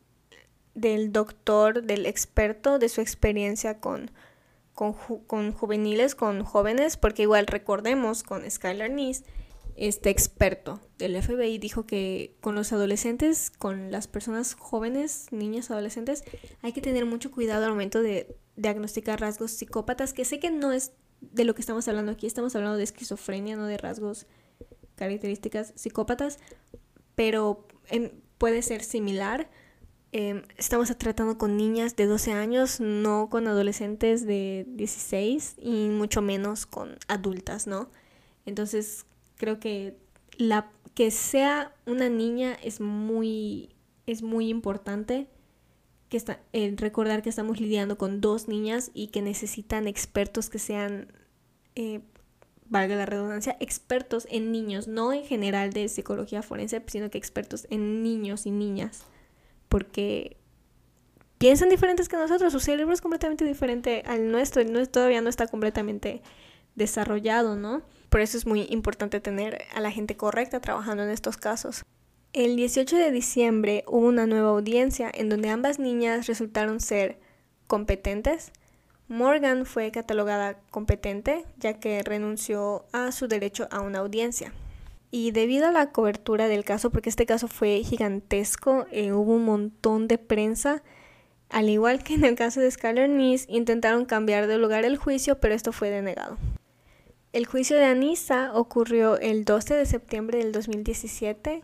del doctor, del experto, de su experiencia con, con, con, juveniles, con jóvenes, porque igual recordemos con Skylar Nice, este experto del FBI dijo que con los adolescentes, con las personas jóvenes, niñas, adolescentes, hay que tener mucho cuidado al momento de diagnosticar rasgos psicópatas, que sé que no es de lo que estamos hablando aquí, estamos hablando de esquizofrenia, no de rasgos características psicópatas, pero puede ser similar. Em, estamos tratando con niñas de 12 años, no con adolescentes de 16 y mucho menos con adultas, ¿no? Entonces creo que la que sea una niña es muy es muy importante que está, recordar que estamos lidiando con dos niñas y que necesitan expertos que sean, eh, valga la redundancia, expertos en niños, no en general de psicología forense, sino que expertos en niños y niñas, porque piensan diferentes que nosotros, su cerebro es completamente diferente al nuestro, todavía no está completamente desarrollado, ¿no? Por eso es muy importante tener a la gente correcta trabajando en estos casos. El 18 de diciembre hubo una nueva audiencia en donde ambas niñas resultaron ser competentes. Morgan fue catalogada competente ya que renunció a su derecho a una audiencia. Y debido a la cobertura del caso, porque este caso fue gigantesco, eh, hubo un montón de prensa, al igual que en el caso de Skylar Nice, intentaron cambiar de lugar el juicio, pero esto fue denegado. El juicio de Anissa ocurrió el 12 de septiembre del 2017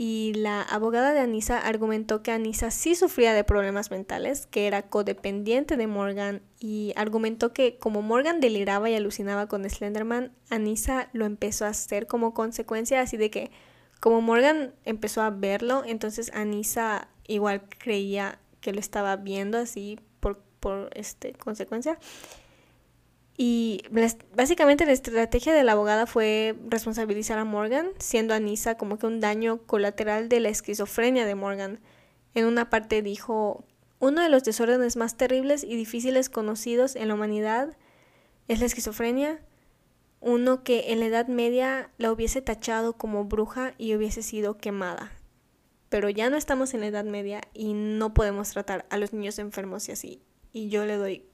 y la abogada de Anisa argumentó que Anisa sí sufría de problemas mentales, que era codependiente de Morgan y argumentó que como Morgan deliraba y alucinaba con Slenderman, Anisa lo empezó a hacer como consecuencia, así de que como Morgan empezó a verlo, entonces Anisa igual creía que lo estaba viendo así por, por este, consecuencia y básicamente la estrategia de la abogada fue responsabilizar a Morgan, siendo Anisa como que un daño colateral de la esquizofrenia de Morgan. En una parte dijo, uno de los desórdenes más terribles y difíciles conocidos en la humanidad es la esquizofrenia, uno que en la Edad Media la hubiese tachado como bruja y hubiese sido quemada. Pero ya no estamos en la Edad Media y no podemos tratar a los niños enfermos y así. Y yo le doy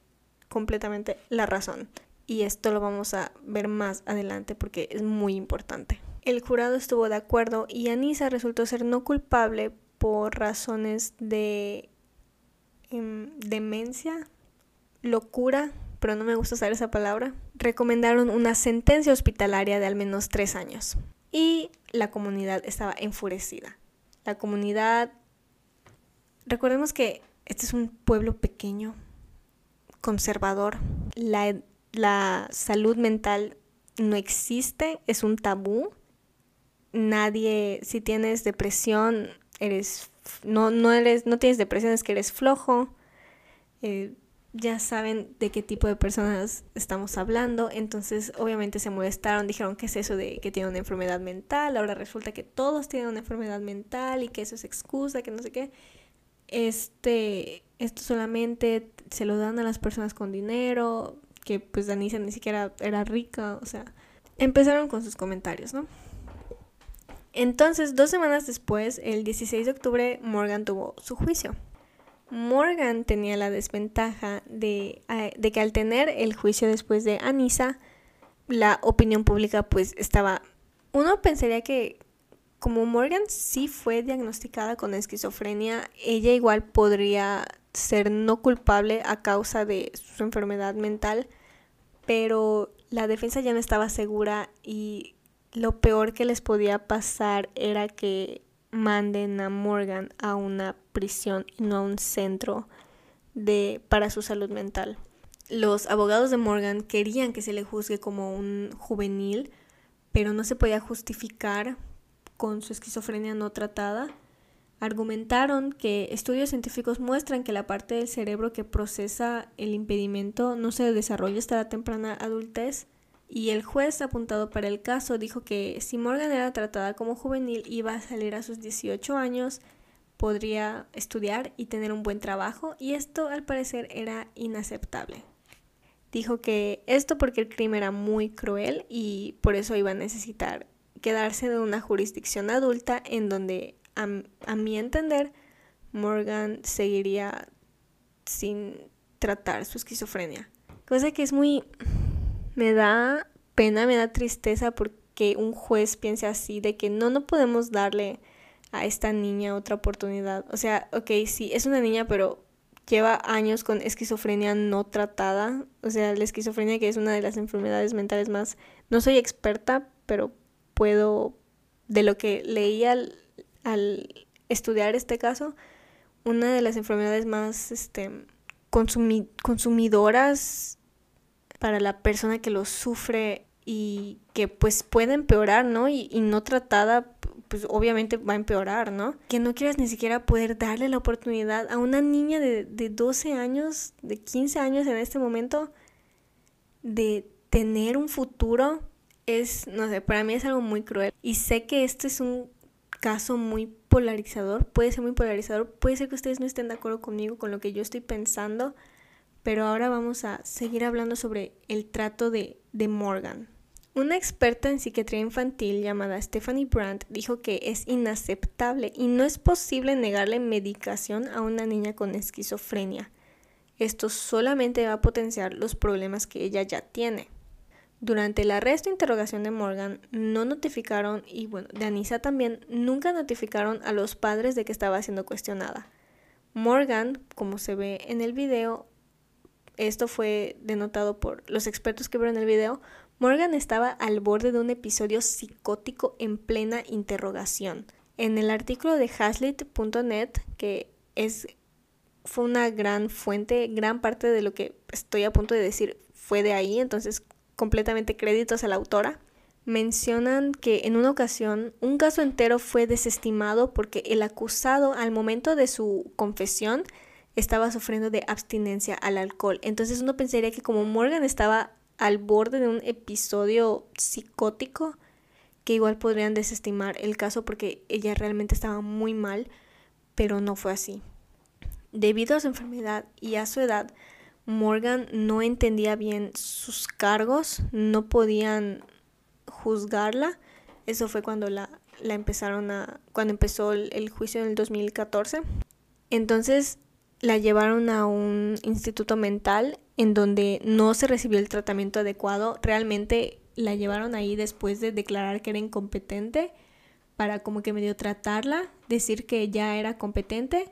completamente la razón. Y esto lo vamos a ver más adelante porque es muy importante. El jurado estuvo de acuerdo y Anisa resultó ser no culpable por razones de em, demencia, locura, pero no me gusta usar esa palabra. Recomendaron una sentencia hospitalaria de al menos tres años. Y la comunidad estaba enfurecida. La comunidad... Recordemos que este es un pueblo pequeño, conservador. La, la salud mental no existe, es un tabú. Nadie, si tienes depresión, eres no, no eres, no tienes depresión, es que eres flojo. Eh, ya saben de qué tipo de personas estamos hablando, entonces obviamente se molestaron, dijeron que es eso de que tiene una enfermedad mental, ahora resulta que todos tienen una enfermedad mental y que eso es excusa, que no sé qué. Este, esto solamente se lo dan a las personas con dinero, que pues Danisa ni siquiera era rica, o sea, empezaron con sus comentarios, ¿no? Entonces, dos semanas después, el 16 de octubre, Morgan tuvo su juicio. Morgan tenía la desventaja de, de, que al tener el juicio después de Anisa, la opinión pública pues estaba... Uno pensaría que como Morgan sí fue diagnosticada con esquizofrenia, ella igual podría ser no culpable a causa de su enfermedad mental, pero la defensa ya no estaba segura y lo peor que les podía pasar era que manden a Morgan a una prisión y no a un centro de para su salud mental. Los abogados de Morgan querían que se le juzgue como un juvenil, pero no se podía justificar con su esquizofrenia no tratada. Argumentaron que estudios científicos muestran que la parte del cerebro que procesa el impedimento no se desarrolla hasta la temprana adultez y el juez apuntado para el caso dijo que si Morgan era tratada como juvenil iba a salir a sus 18 años, podría estudiar y tener un buen trabajo y esto al parecer era inaceptable. Dijo que esto porque el crimen era muy cruel y por eso iba a necesitar quedarse en una jurisdicción adulta en donde a, a mi entender Morgan seguiría sin tratar su esquizofrenia. Cosa que es muy me da pena, me da tristeza porque un juez piense así, de que no, no podemos darle a esta niña otra oportunidad. O sea, ok, sí, es una niña, pero lleva años con esquizofrenia no tratada. O sea, la esquizofrenia que es una de las enfermedades mentales más... No soy experta, pero puedo, de lo que leí al, estudiar este caso, una de las enfermedades más este, consumidoras para la persona que lo sufre y que pues puede empeorar, ¿no? Y, no tratada, pues obviamente va a empeorar, ¿no? Que no quieras ni siquiera poder darle la oportunidad a una niña de, de 12 años, de 15 años en este momento, de tener un futuro, es, no sé, para mí es algo muy cruel. Y sé que este es un caso muy polarizador, puede ser muy polarizador, puede ser que ustedes no estén de acuerdo conmigo, con lo que yo estoy pensando, pero ahora vamos a seguir hablando sobre el trato de, de Morgan. Una experta en psiquiatría infantil llamada Stephanie Brandt dijo que es inaceptable y no es posible negarle medicación a una niña con esquizofrenia. Esto solamente va a potenciar los problemas que ella ya tiene. Durante el arresto e interrogación de Morgan, no notificaron, y bueno, de Anissa también, nunca notificaron a los padres de que estaba siendo cuestionada. Morgan, como se ve en el video, esto fue denotado por los expertos que vieron el video, Morgan estaba al borde de un episodio psicótico en plena interrogación. En el artículo de Haslit.net, que es fue una gran fuente, gran parte de lo que estoy a punto de decir fue de ahí, entonces completamente créditos a la autora. Mencionan que en una ocasión un caso entero fue desestimado porque el acusado al momento de su confesión estaba sufriendo de abstinencia al alcohol. Entonces uno pensaría que como Morgan estaba al borde de un episodio psicótico, que igual podrían desestimar el caso porque ella realmente estaba muy mal, pero no fue así. Debido a su enfermedad y a su edad, Morgan no entendía bien sus cargos, no podían juzgarla. Eso fue cuando la, la empezaron a. cuando empezó el, el juicio en el 2014. Entonces la llevaron a un instituto mental en donde no se recibió el tratamiento adecuado. Realmente la llevaron ahí después de declarar que era incompetente para como que medio tratarla, decir que ya era competente.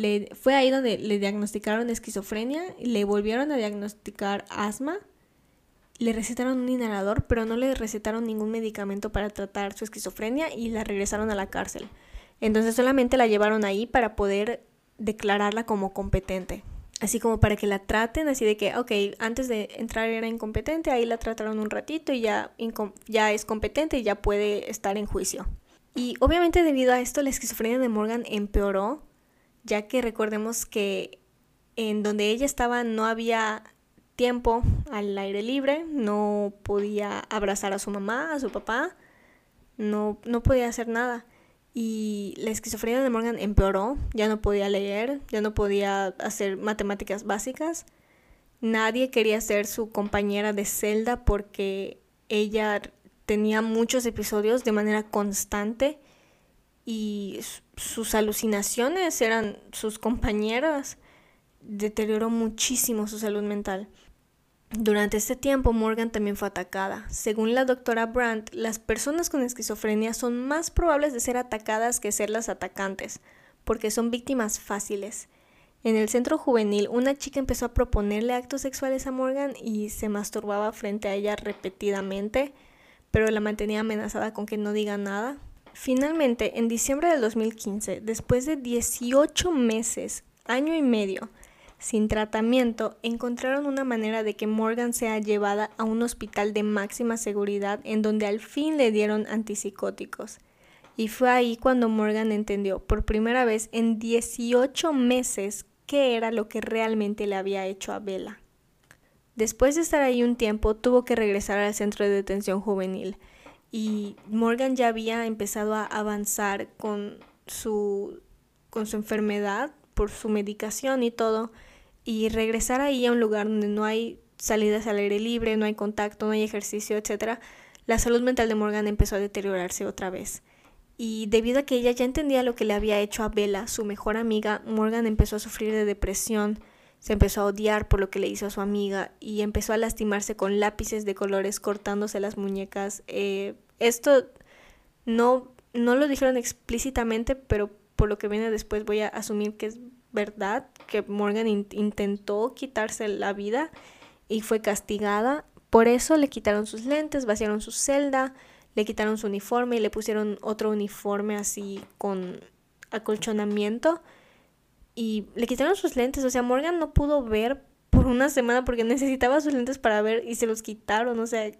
Le, fue ahí donde le diagnosticaron esquizofrenia, le volvieron a diagnosticar asma, le recetaron un inhalador, pero no le recetaron ningún medicamento para tratar su esquizofrenia y la regresaron a la cárcel. Entonces solamente la llevaron ahí para poder declararla como competente. Así como para que la traten, así de que, ok, antes de entrar era incompetente, ahí la trataron un ratito y ya, ya es competente y ya puede estar en juicio. Y obviamente debido a esto la esquizofrenia de Morgan empeoró, ya que recordemos que en donde ella estaba no había tiempo al aire libre, no podía abrazar a su mamá, a su papá, no, no podía hacer nada y la esquizofrenia de Morgan empeoró, ya no podía leer, ya no podía hacer matemáticas básicas. Nadie quería ser su compañera de celda porque ella tenía muchos episodios de manera constante y sus alucinaciones eran sus compañeras. Deterioró muchísimo su salud mental. Durante este tiempo, Morgan también fue atacada. Según la doctora Brandt, las personas con esquizofrenia son más probables de ser atacadas que ser las atacantes, porque son víctimas fáciles. En el centro juvenil, una chica empezó a proponerle actos sexuales a Morgan y se masturbaba frente a ella repetidamente, pero la mantenía amenazada con que no diga nada. Finalmente, en diciembre del 2015, después de 18 meses, año y medio, sin tratamiento, encontraron una manera de que Morgan sea llevada a un hospital de máxima seguridad en donde al fin le dieron antipsicóticos. Y fue ahí cuando Morgan entendió por primera vez en 18 meses qué era lo que realmente le había hecho a Bella. Después de estar ahí un tiempo, tuvo que regresar al centro de detención juvenil y Morgan ya había empezado a avanzar con su, con su enfermedad por su medicación y todo y regresar ahí a un lugar donde no hay salidas al aire libre, no hay contacto, no hay ejercicio, etc., la salud mental de Morgan empezó a deteriorarse otra vez. Y debido a que ella ya entendía lo que le había hecho a Bella, su mejor amiga, Morgan empezó a sufrir de depresión, se empezó a odiar por lo que le hizo a su amiga y empezó a lastimarse con lápices de colores cortándose las muñecas. Eh, esto no, no lo dijeron explícitamente, pero por lo que viene después voy a asumir que es verdad que Morgan intentó quitarse la vida y fue castigada. Por eso le quitaron sus lentes, vaciaron su celda, le quitaron su uniforme y le pusieron otro uniforme así con acolchonamiento y le quitaron sus lentes. O sea, Morgan no pudo ver por una semana porque necesitaba sus lentes para ver y se los quitaron. O sea,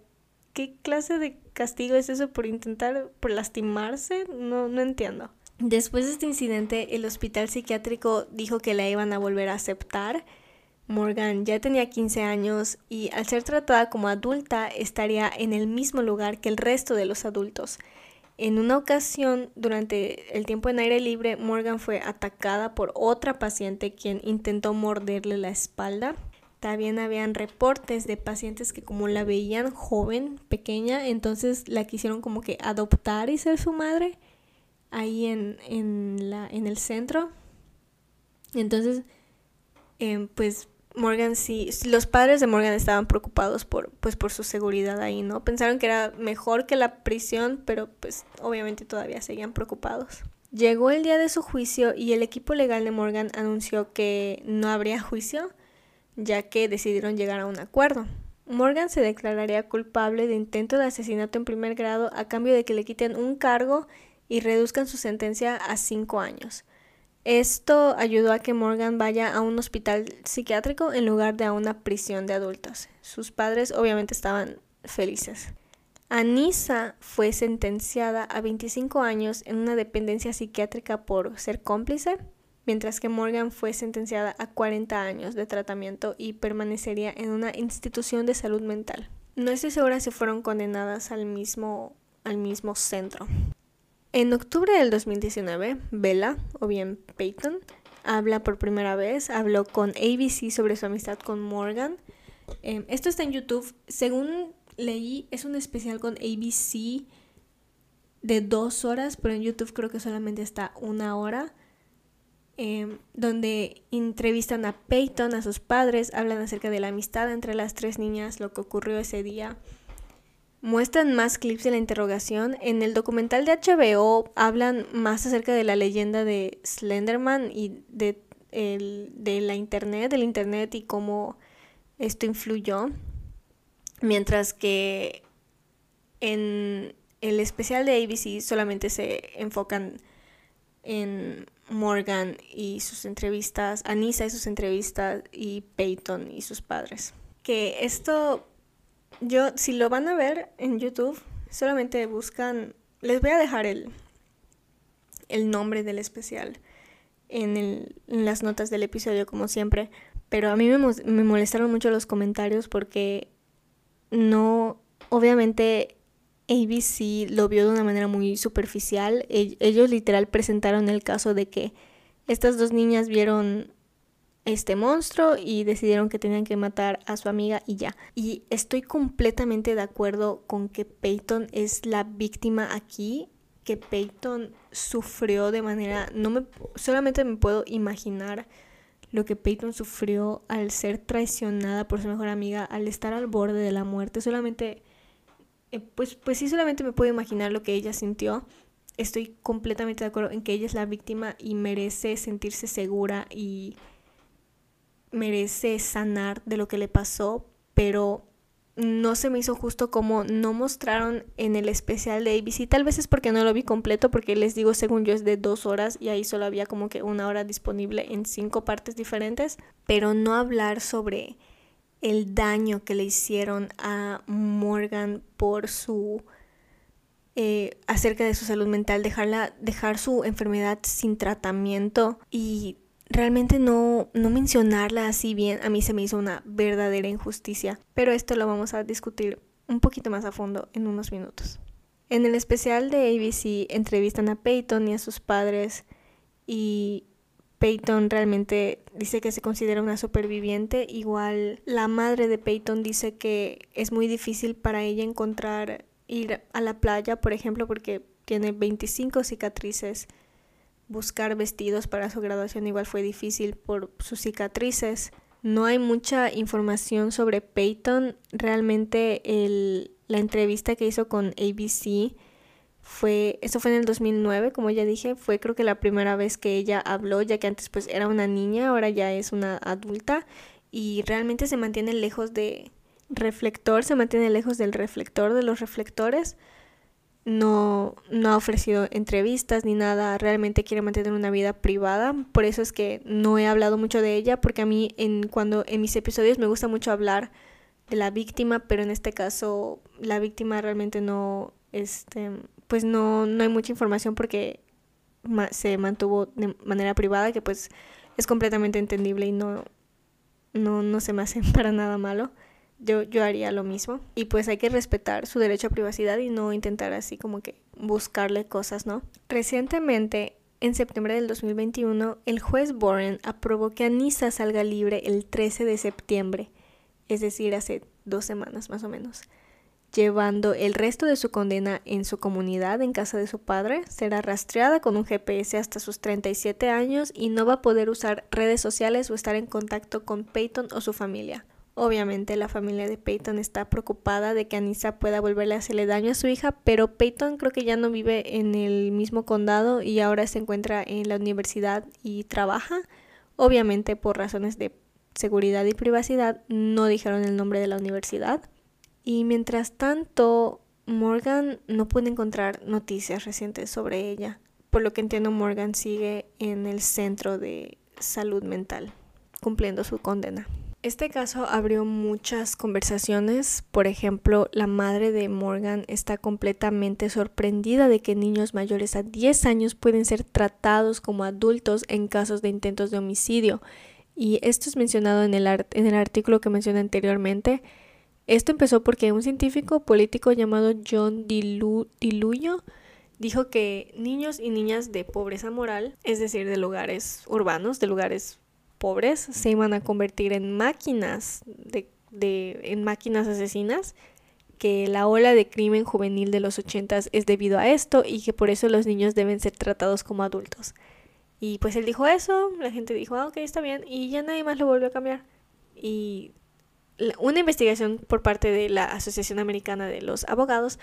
¿qué clase de castigo es eso por intentar, por lastimarse? No, no entiendo. Después de este incidente, el hospital psiquiátrico dijo que la iban a volver a aceptar. Morgan ya tenía 15 años y al ser tratada como adulta estaría en el mismo lugar que el resto de los adultos. En una ocasión, durante el tiempo en aire libre, Morgan fue atacada por otra paciente quien intentó morderle la espalda. También habían reportes de pacientes que como la veían joven, pequeña, entonces la quisieron como que adoptar y ser su madre ahí en, en, la, en el centro. Entonces, em, pues Morgan sí, los padres de Morgan estaban preocupados por, pues, por su seguridad ahí, ¿no? Pensaron que era mejor que la prisión, pero pues obviamente todavía seguían preocupados. Llegó el día de su juicio y el equipo legal de Morgan anunció que no habría juicio, ya que decidieron llegar a un acuerdo. Morgan se declararía culpable de intento de asesinato en primer grado a cambio de que le quiten un cargo y reduzcan su sentencia a cinco años. Esto ayudó a que Morgan vaya a un hospital psiquiátrico en lugar de a una prisión de adultos. Sus padres obviamente estaban felices. Anissa fue sentenciada a 25 años en una dependencia psiquiátrica por ser cómplice, mientras que Morgan fue sentenciada a 40 años de tratamiento y permanecería en una institución de salud mental. No estoy segura si fueron condenadas al mismo, al mismo centro. En octubre del 2019, Bella, o bien Peyton, habla por primera vez, habló con ABC sobre su amistad con Morgan. Em, esto está en YouTube. Según leí, es un especial con ABC de dos horas, pero en YouTube creo que solamente está una hora. Em, donde entrevistan a Peyton, a sus padres, hablan acerca de la amistad entre las tres niñas, lo que ocurrió ese día. Muestran más clips de la interrogación. En el documental de HBO hablan más acerca de la leyenda de Slenderman y de, de la internet, del internet y cómo esto influyó. Mientras que en el especial de ABC solamente se enfocan en Morgan y sus entrevistas, Anissa y sus entrevistas y Peyton y sus padres. Que esto yo, si lo van a ver en YouTube, solamente buscan, les voy a dejar el, el nombre del especial en, el, en las notas del episodio, como siempre. Pero a mí me, me molestaron mucho los comentarios porque no, obviamente ABC lo vio de una manera muy superficial. Ellos literal presentaron el caso de que estas dos niñas vieron este monstruo y decidieron que tenían que matar a su amiga y ya. Y estoy completamente de acuerdo con que Peyton es la víctima aquí, que Peyton sufrió de manera no me solamente me puedo imaginar lo que Peyton sufrió al ser traicionada por su mejor amiga, al estar al borde de la muerte, solamente eh, pues pues sí solamente me puedo imaginar lo que ella sintió. Estoy completamente de acuerdo en que ella es la víctima y merece sentirse segura y merece sanar de lo que le pasó, pero no se me hizo justo como no mostraron en el especial de ABC. Tal vez es porque no lo vi completo, porque les digo, según yo es de dos horas y ahí solo había como que una hora disponible en cinco partes diferentes, pero no hablar sobre el daño que le hicieron a Morgan por su... Eh, acerca de su salud mental, dejarla, dejar su enfermedad sin tratamiento y realmente no, no mencionarla así bien a mí se me hizo una verdadera injusticia, pero esto lo vamos a discutir un poquito más a fondo en unos minutos. En el especial de ABC entrevistan a Peyton y a sus padres y Peyton realmente dice que se considera una superviviente. Igual la madre de Peyton dice que es muy difícil para ella encontrar ir a la playa, por ejemplo, porque tiene 25 cicatrices buscar vestidos para su graduación igual fue difícil por sus cicatrices. No hay mucha información sobre Peyton. Realmente el, la entrevista que hizo con ABC fue, eso fue en el 2009, como ya dije, fue creo que la primera vez que ella habló, ya que antes pues era una niña, ahora ya es una adulta y realmente se mantiene lejos de reflector, se mantiene lejos del reflector, de los reflectores no, no ha ofrecido entrevistas ni nada, realmente quiere mantener una vida privada, por eso es que no he hablado mucho de ella, porque a mí en, cuando, en mis episodios me gusta mucho hablar de la víctima, pero en este caso la víctima realmente no, este, pues no, no hay mucha información porque se mantuvo de manera privada, que pues es completamente entendible y no, no, no se me hace para nada malo yo, yo haría lo mismo. Y pues hay que respetar su derecho a privacidad y no intentar así como que buscarle cosas, ¿no? Recientemente, en septiembre del 2021, el juez Warren aprobó que Anissa salga libre el 13 de septiembre, es decir, hace dos semanas más o menos. Llevando el resto de su condena en su comunidad, en casa de su padre, será rastreada con un GPS hasta sus 37 años y no va a poder usar redes sociales o estar en contacto con Peyton o su familia. Obviamente la familia de Peyton está preocupada de que Anissa pueda volverle a hacerle daño a su hija, pero Peyton creo que ya no vive en el mismo condado y ahora se encuentra en la universidad y trabaja. Obviamente por razones de seguridad y privacidad no dijeron el nombre de la universidad. Y mientras tanto, Morgan no puede encontrar noticias recientes sobre ella. Por lo que entiendo, Morgan sigue en el centro de salud mental, cumpliendo su condena. Este caso abrió muchas conversaciones. Por ejemplo, la madre de Morgan está completamente sorprendida de que niños mayores a 10 años pueden ser tratados como adultos en casos de intentos de homicidio. Y esto es mencionado en el, en el artículo que mencioné anteriormente. Esto empezó porque un científico político llamado John Diluyo dijo que niños y niñas de pobreza moral, es decir, de lugares urbanos, de lugares pobres se iban a convertir en máquinas de, en máquinas asesinas que la ola de crimen juvenil de los ochentas es debido a esto y que por eso los niños deben ser tratados como adultos. Y pues él dijo eso, la gente dijo, ah, ok, está bien, y ya nadie más lo volvió a cambiar. Y una investigación por parte de la Asociación Americana de los Abogados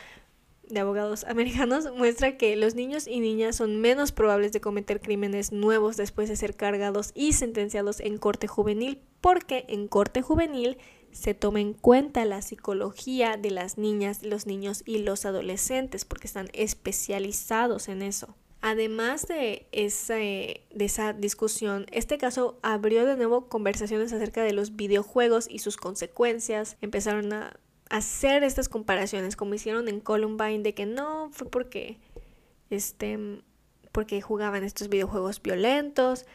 de abogados americanos muestra que los niños y niñas son menos probables de cometer crímenes nuevos después de ser cargados y sentenciados en corte juvenil, porque en corte juvenil se toma en cuenta la psicología de las niñas, los niños y los adolescentes, porque están especializados en eso. Además de esa, de esa discusión, este caso abrió de nuevo conversaciones acerca de los videojuegos y sus consecuencias. Empezaron a hacer estas comparaciones como hicieron en Columbine de que no fue porque este porque jugaban estos videojuegos violentos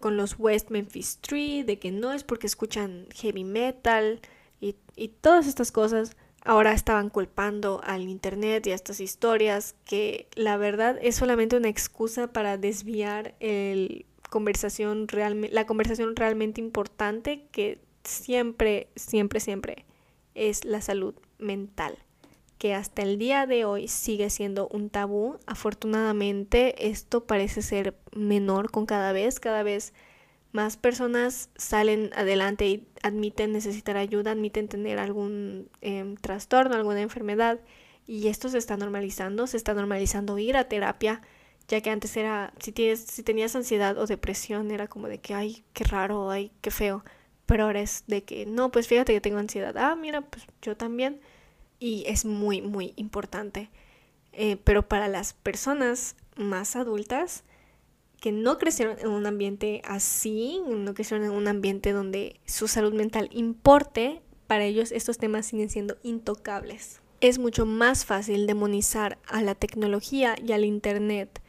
con los West Memphis Street de que no es porque escuchan heavy metal y, y todas estas cosas ahora estaban culpando al internet y a estas historias que la verdad es solamente una excusa para desviar el conversación realmente, la conversación realmente importante que siempre, siempre, siempre es la salud mental, que hasta el día de hoy sigue siendo un tabú. Afortunadamente esto parece ser menor con cada vez, cada vez más personas salen adelante y admiten necesitar ayuda, admiten tener algún em, trastorno, alguna enfermedad y esto se está normalizando, se está normalizando ir a terapia, ya que antes era, si, tienes, si tenías ansiedad o depresión, era como de que, ay, qué raro, ay, qué feo, pero ahora es de que, no, pues fíjate que tengo ansiedad, ah, mira, pues yo también, y es muy, muy importante. Eh, pero para las personas más adultas, que no crecieron en un ambiente así, no crecieron en un ambiente donde su salud mental importe, para ellos estos temas siguen siendo intocables. Es mucho más fácil demonizar a la tecnología y al Internet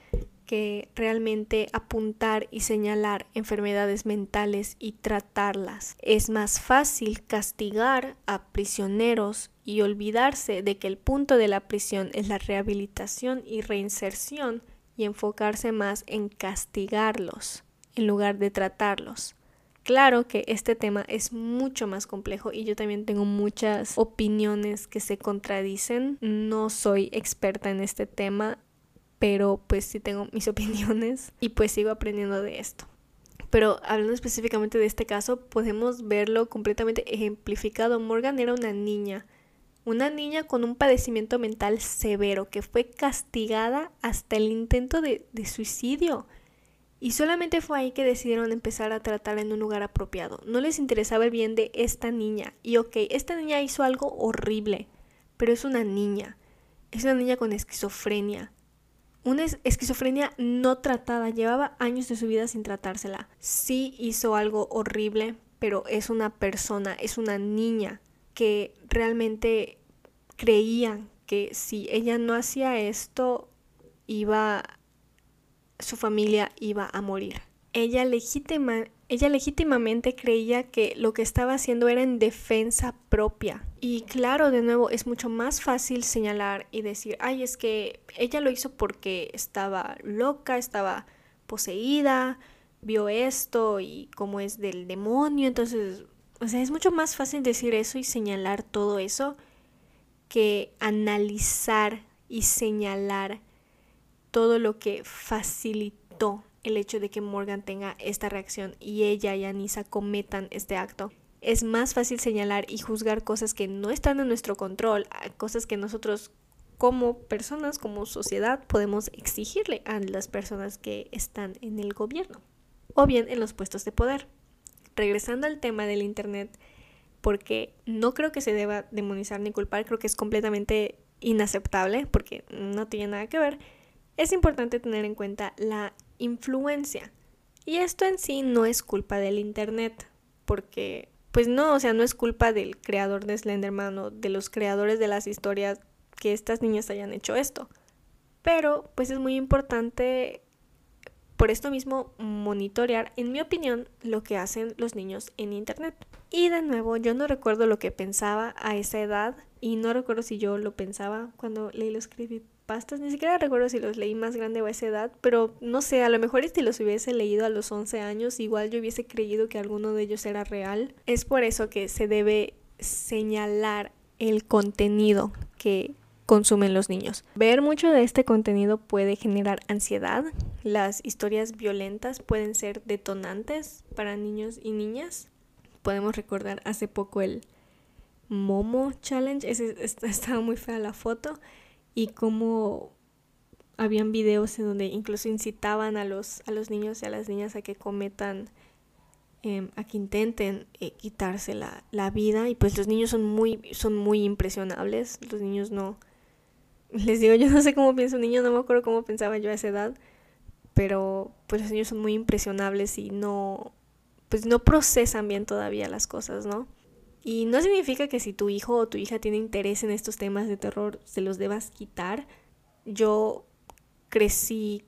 que realmente apuntar y señalar enfermedades mentales y tratarlas. Es más fácil castigar a prisioneros y olvidarse de que el punto de la prisión es la rehabilitación y reinserción y enfocarse más en castigarlos en lugar de tratarlos. Claro que este tema es mucho más complejo y yo también tengo muchas opiniones que se contradicen. No soy experta en este tema, pero pues sí tengo mis opiniones y pues sigo aprendiendo de esto. Pero hablando específicamente de este caso, podemos verlo completamente ejemplificado. Morgan era una niña una niña con un padecimiento mental severo que fue castigada hasta el intento de, suicidio. Y solamente fue ahí que decidieron empezar a tratarla en un lugar apropiado. No les interesaba el bien de esta niña. Y ok, esta niña hizo algo horrible, pero es una niña. Es una niña con esquizofrenia. Una esquizofrenia no tratada. Llevaba años de su vida sin tratársela. Sí hizo algo horrible, pero es una persona, es una niña que realmente creían que si ella no hacía esto, iba, su familia iba a morir. Ella, legítima, ella legítimamente creía que lo que estaba haciendo era en defensa propia. Y claro, de nuevo, es mucho más fácil señalar y decir, ay, es que ella lo hizo porque estaba loca, estaba poseída, vio esto y como es del demonio, entonces o sea, es mucho más fácil decir eso y señalar todo eso que analizar y señalar todo lo que facilitó el hecho de que Morgan tenga esta reacción y ella y Anissa cometan este acto. Es más fácil señalar y juzgar cosas que no están en nuestro control, cosas que nosotros como personas, como sociedad, podemos exigirle a las personas que están en el gobierno o bien en los puestos de poder regresando al tema del Internet, porque no creo que se deba demonizar ni culpar, creo que es completamente inaceptable, porque no tiene nada que ver, es importante tener en cuenta la influencia. Y esto en sí no es culpa del Internet, porque, pues no, o sea, no es culpa del creador de Slenderman o de los creadores de las historias que estas niñas hayan hecho esto. Pero, pues es muy importante por esto mismo, monitorear, en mi opinión, lo que hacen los niños en Internet. Y de nuevo, yo no recuerdo lo que pensaba a esa edad y no recuerdo si yo lo pensaba cuando leí los creepypastas, ni siquiera recuerdo si los leí más grande o a esa edad, pero no sé, a lo mejor si los hubiese leído a los 11 años, igual yo hubiese creído que alguno de ellos era real. Es por eso que se debe señalar el contenido que consumen los niños. Ver mucho de este contenido puede generar ansiedad. Las historias violentas pueden ser detonantes para niños y niñas. Podemos recordar hace poco el Momo Challenge. estaba muy fea la foto. Y como habían videos en donde incluso incitaban a los, a los niños y a las niñas a que cometan, em, a que intenten eh, quitarse la, la, vida. Y pues los niños son muy, son muy impresionables. Los niños no, les digo, yo no sé cómo piensa un niño, no me acuerdo cómo pensaba yo a esa edad, pero pues los niños son muy impresionables y no, pues no procesan bien todavía las cosas, ¿no? Y no significa que si tu hijo o tu hija tiene interés en estos temas de terror, se los debas quitar. Yo crecí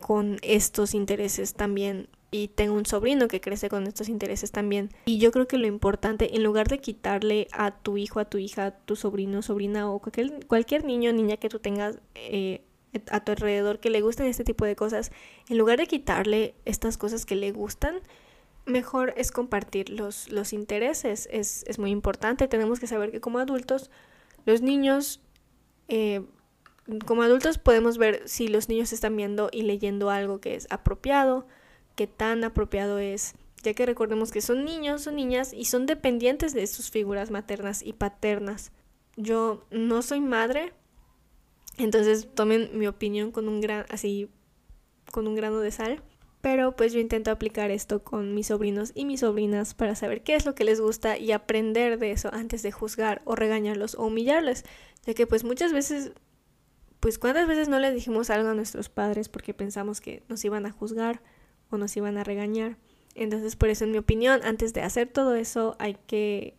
con estos intereses también y tengo un sobrino que crece con estos intereses también. Y yo creo que lo importante, en lugar de quitarle a tu hijo, a tu hija, a tu sobrino, sobrina o cualquier, cualquier niño o niña que tú tengas eh, a tu alrededor que le gusten este tipo de cosas, en lugar de quitarle estas cosas que le gustan, mejor es compartir los, los intereses. Es, es muy importante. Tenemos que saber que como adultos, los niños, eh, como adultos podemos ver si los niños están viendo y leyendo algo que es apropiado, qué tan apropiado es, ya que recordemos que son niños, son niñas y son dependientes de sus figuras maternas y paternas. Yo no soy madre, entonces tomen mi opinión con un gran, así, con un grano de sal. Pero pues yo intento aplicar esto con mis sobrinos y mis sobrinas para saber qué es lo que les gusta y aprender de eso antes de juzgar o regañarlos o humillarles. Ya que pues muchas veces, pues cuántas veces no les dijimos algo a nuestros padres porque pensamos que nos iban a juzgar o nos iban a regañar. Entonces por eso en mi opinión, antes de hacer todo eso hay que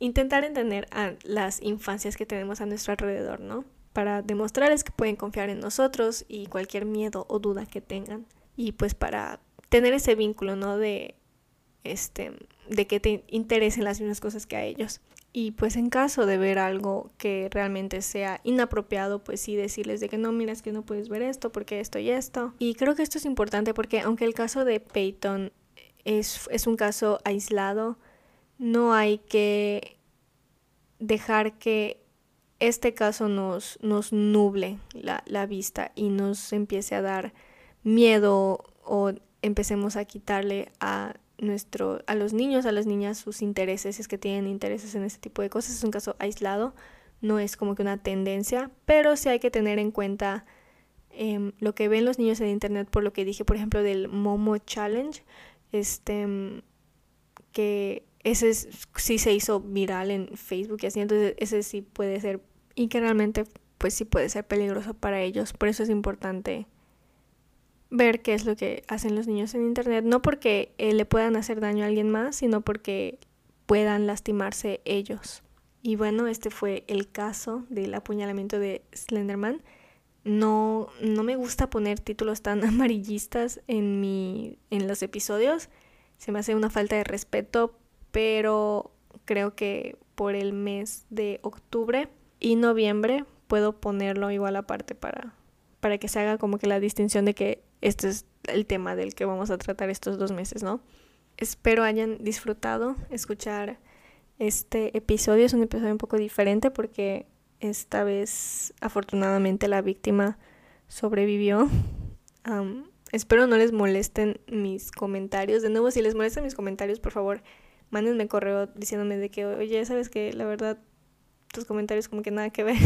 intentar entender a las infancias que tenemos a nuestro alrededor, ¿no? Para demostrarles que pueden confiar en nosotros y cualquier miedo o duda que tengan y pues para tener ese vínculo, ¿no? De, este, de que te interesen las mismas cosas que a ellos. Y pues en caso de ver algo que realmente sea inapropiado, pues sí decirles de que no, mira, es que no puedes ver esto porque esto y esto. Y creo que esto es importante porque aunque el caso de Peyton es, es un caso aislado, no hay que dejar que este caso nos, nos nuble la, la vista y nos empiece a dar miedo o empecemos a quitarle a nuestro a los niños, a las niñas sus intereses, si es que tienen intereses en este tipo de cosas, es un caso aislado, no es como que una tendencia, pero sí hay que tener en cuenta em, lo que ven los niños en internet, por lo que dije, por ejemplo, del Momo Challenge, este que ese sí se hizo viral en Facebook y así, entonces ese sí puede ser y que realmente pues sí puede ser peligroso para ellos, por eso es importante ver qué es lo que hacen los niños en Internet, no porque eh, le puedan hacer daño a alguien más, sino porque puedan lastimarse ellos. Y bueno, este fue el caso del apuñalamiento de Slenderman. No, no me gusta poner títulos tan amarillistas en, mi, en los episodios. Se me hace una falta de respeto, pero creo que por el mes de octubre y noviembre puedo ponerlo igual aparte para, para que se haga como que la distinción de que este es el tema del que vamos a tratar estos dos meses, ¿no? Espero hayan disfrutado escuchar este episodio. Es un episodio un poco diferente porque esta vez afortunadamente la víctima sobrevivió. espero no les molesten mis comentarios. De nuevo, si les molestan mis comentarios, por favor, mándenme correo diciéndome de que, oye, sabes que la verdad tus comentarios como que nada que ver.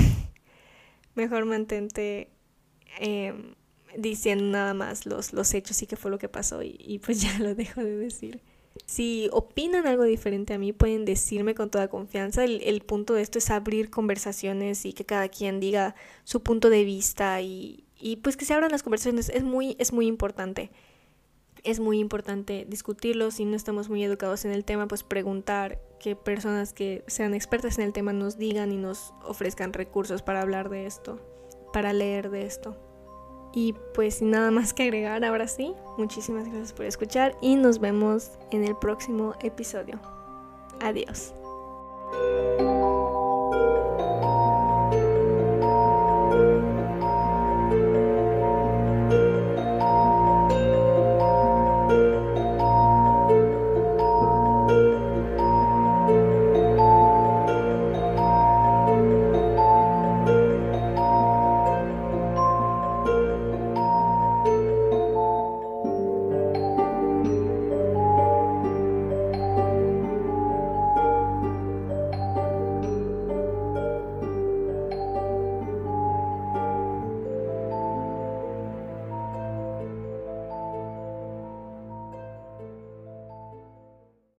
Mejor mantente eh, diciendo nada más los, los hechos y qué fue lo que pasó y, pues ya lo dejo de decir. Si opinan algo diferente a mí, pueden decirme con toda confianza. El, el, punto de esto es abrir conversaciones y que cada quien diga su punto de vista y, y pues que se abran las conversaciones. Es muy, es muy importante. Es muy importante discutirlo. Si no estamos muy educados en el tema, pues preguntar que personas que sean expertas en el tema nos digan y nos ofrezcan recursos para hablar de esto, para leer de esto. Y pues sin nada más que agregar, ahora sí, muchísimas gracias por escuchar y nos vemos en el próximo episodio. Adiós.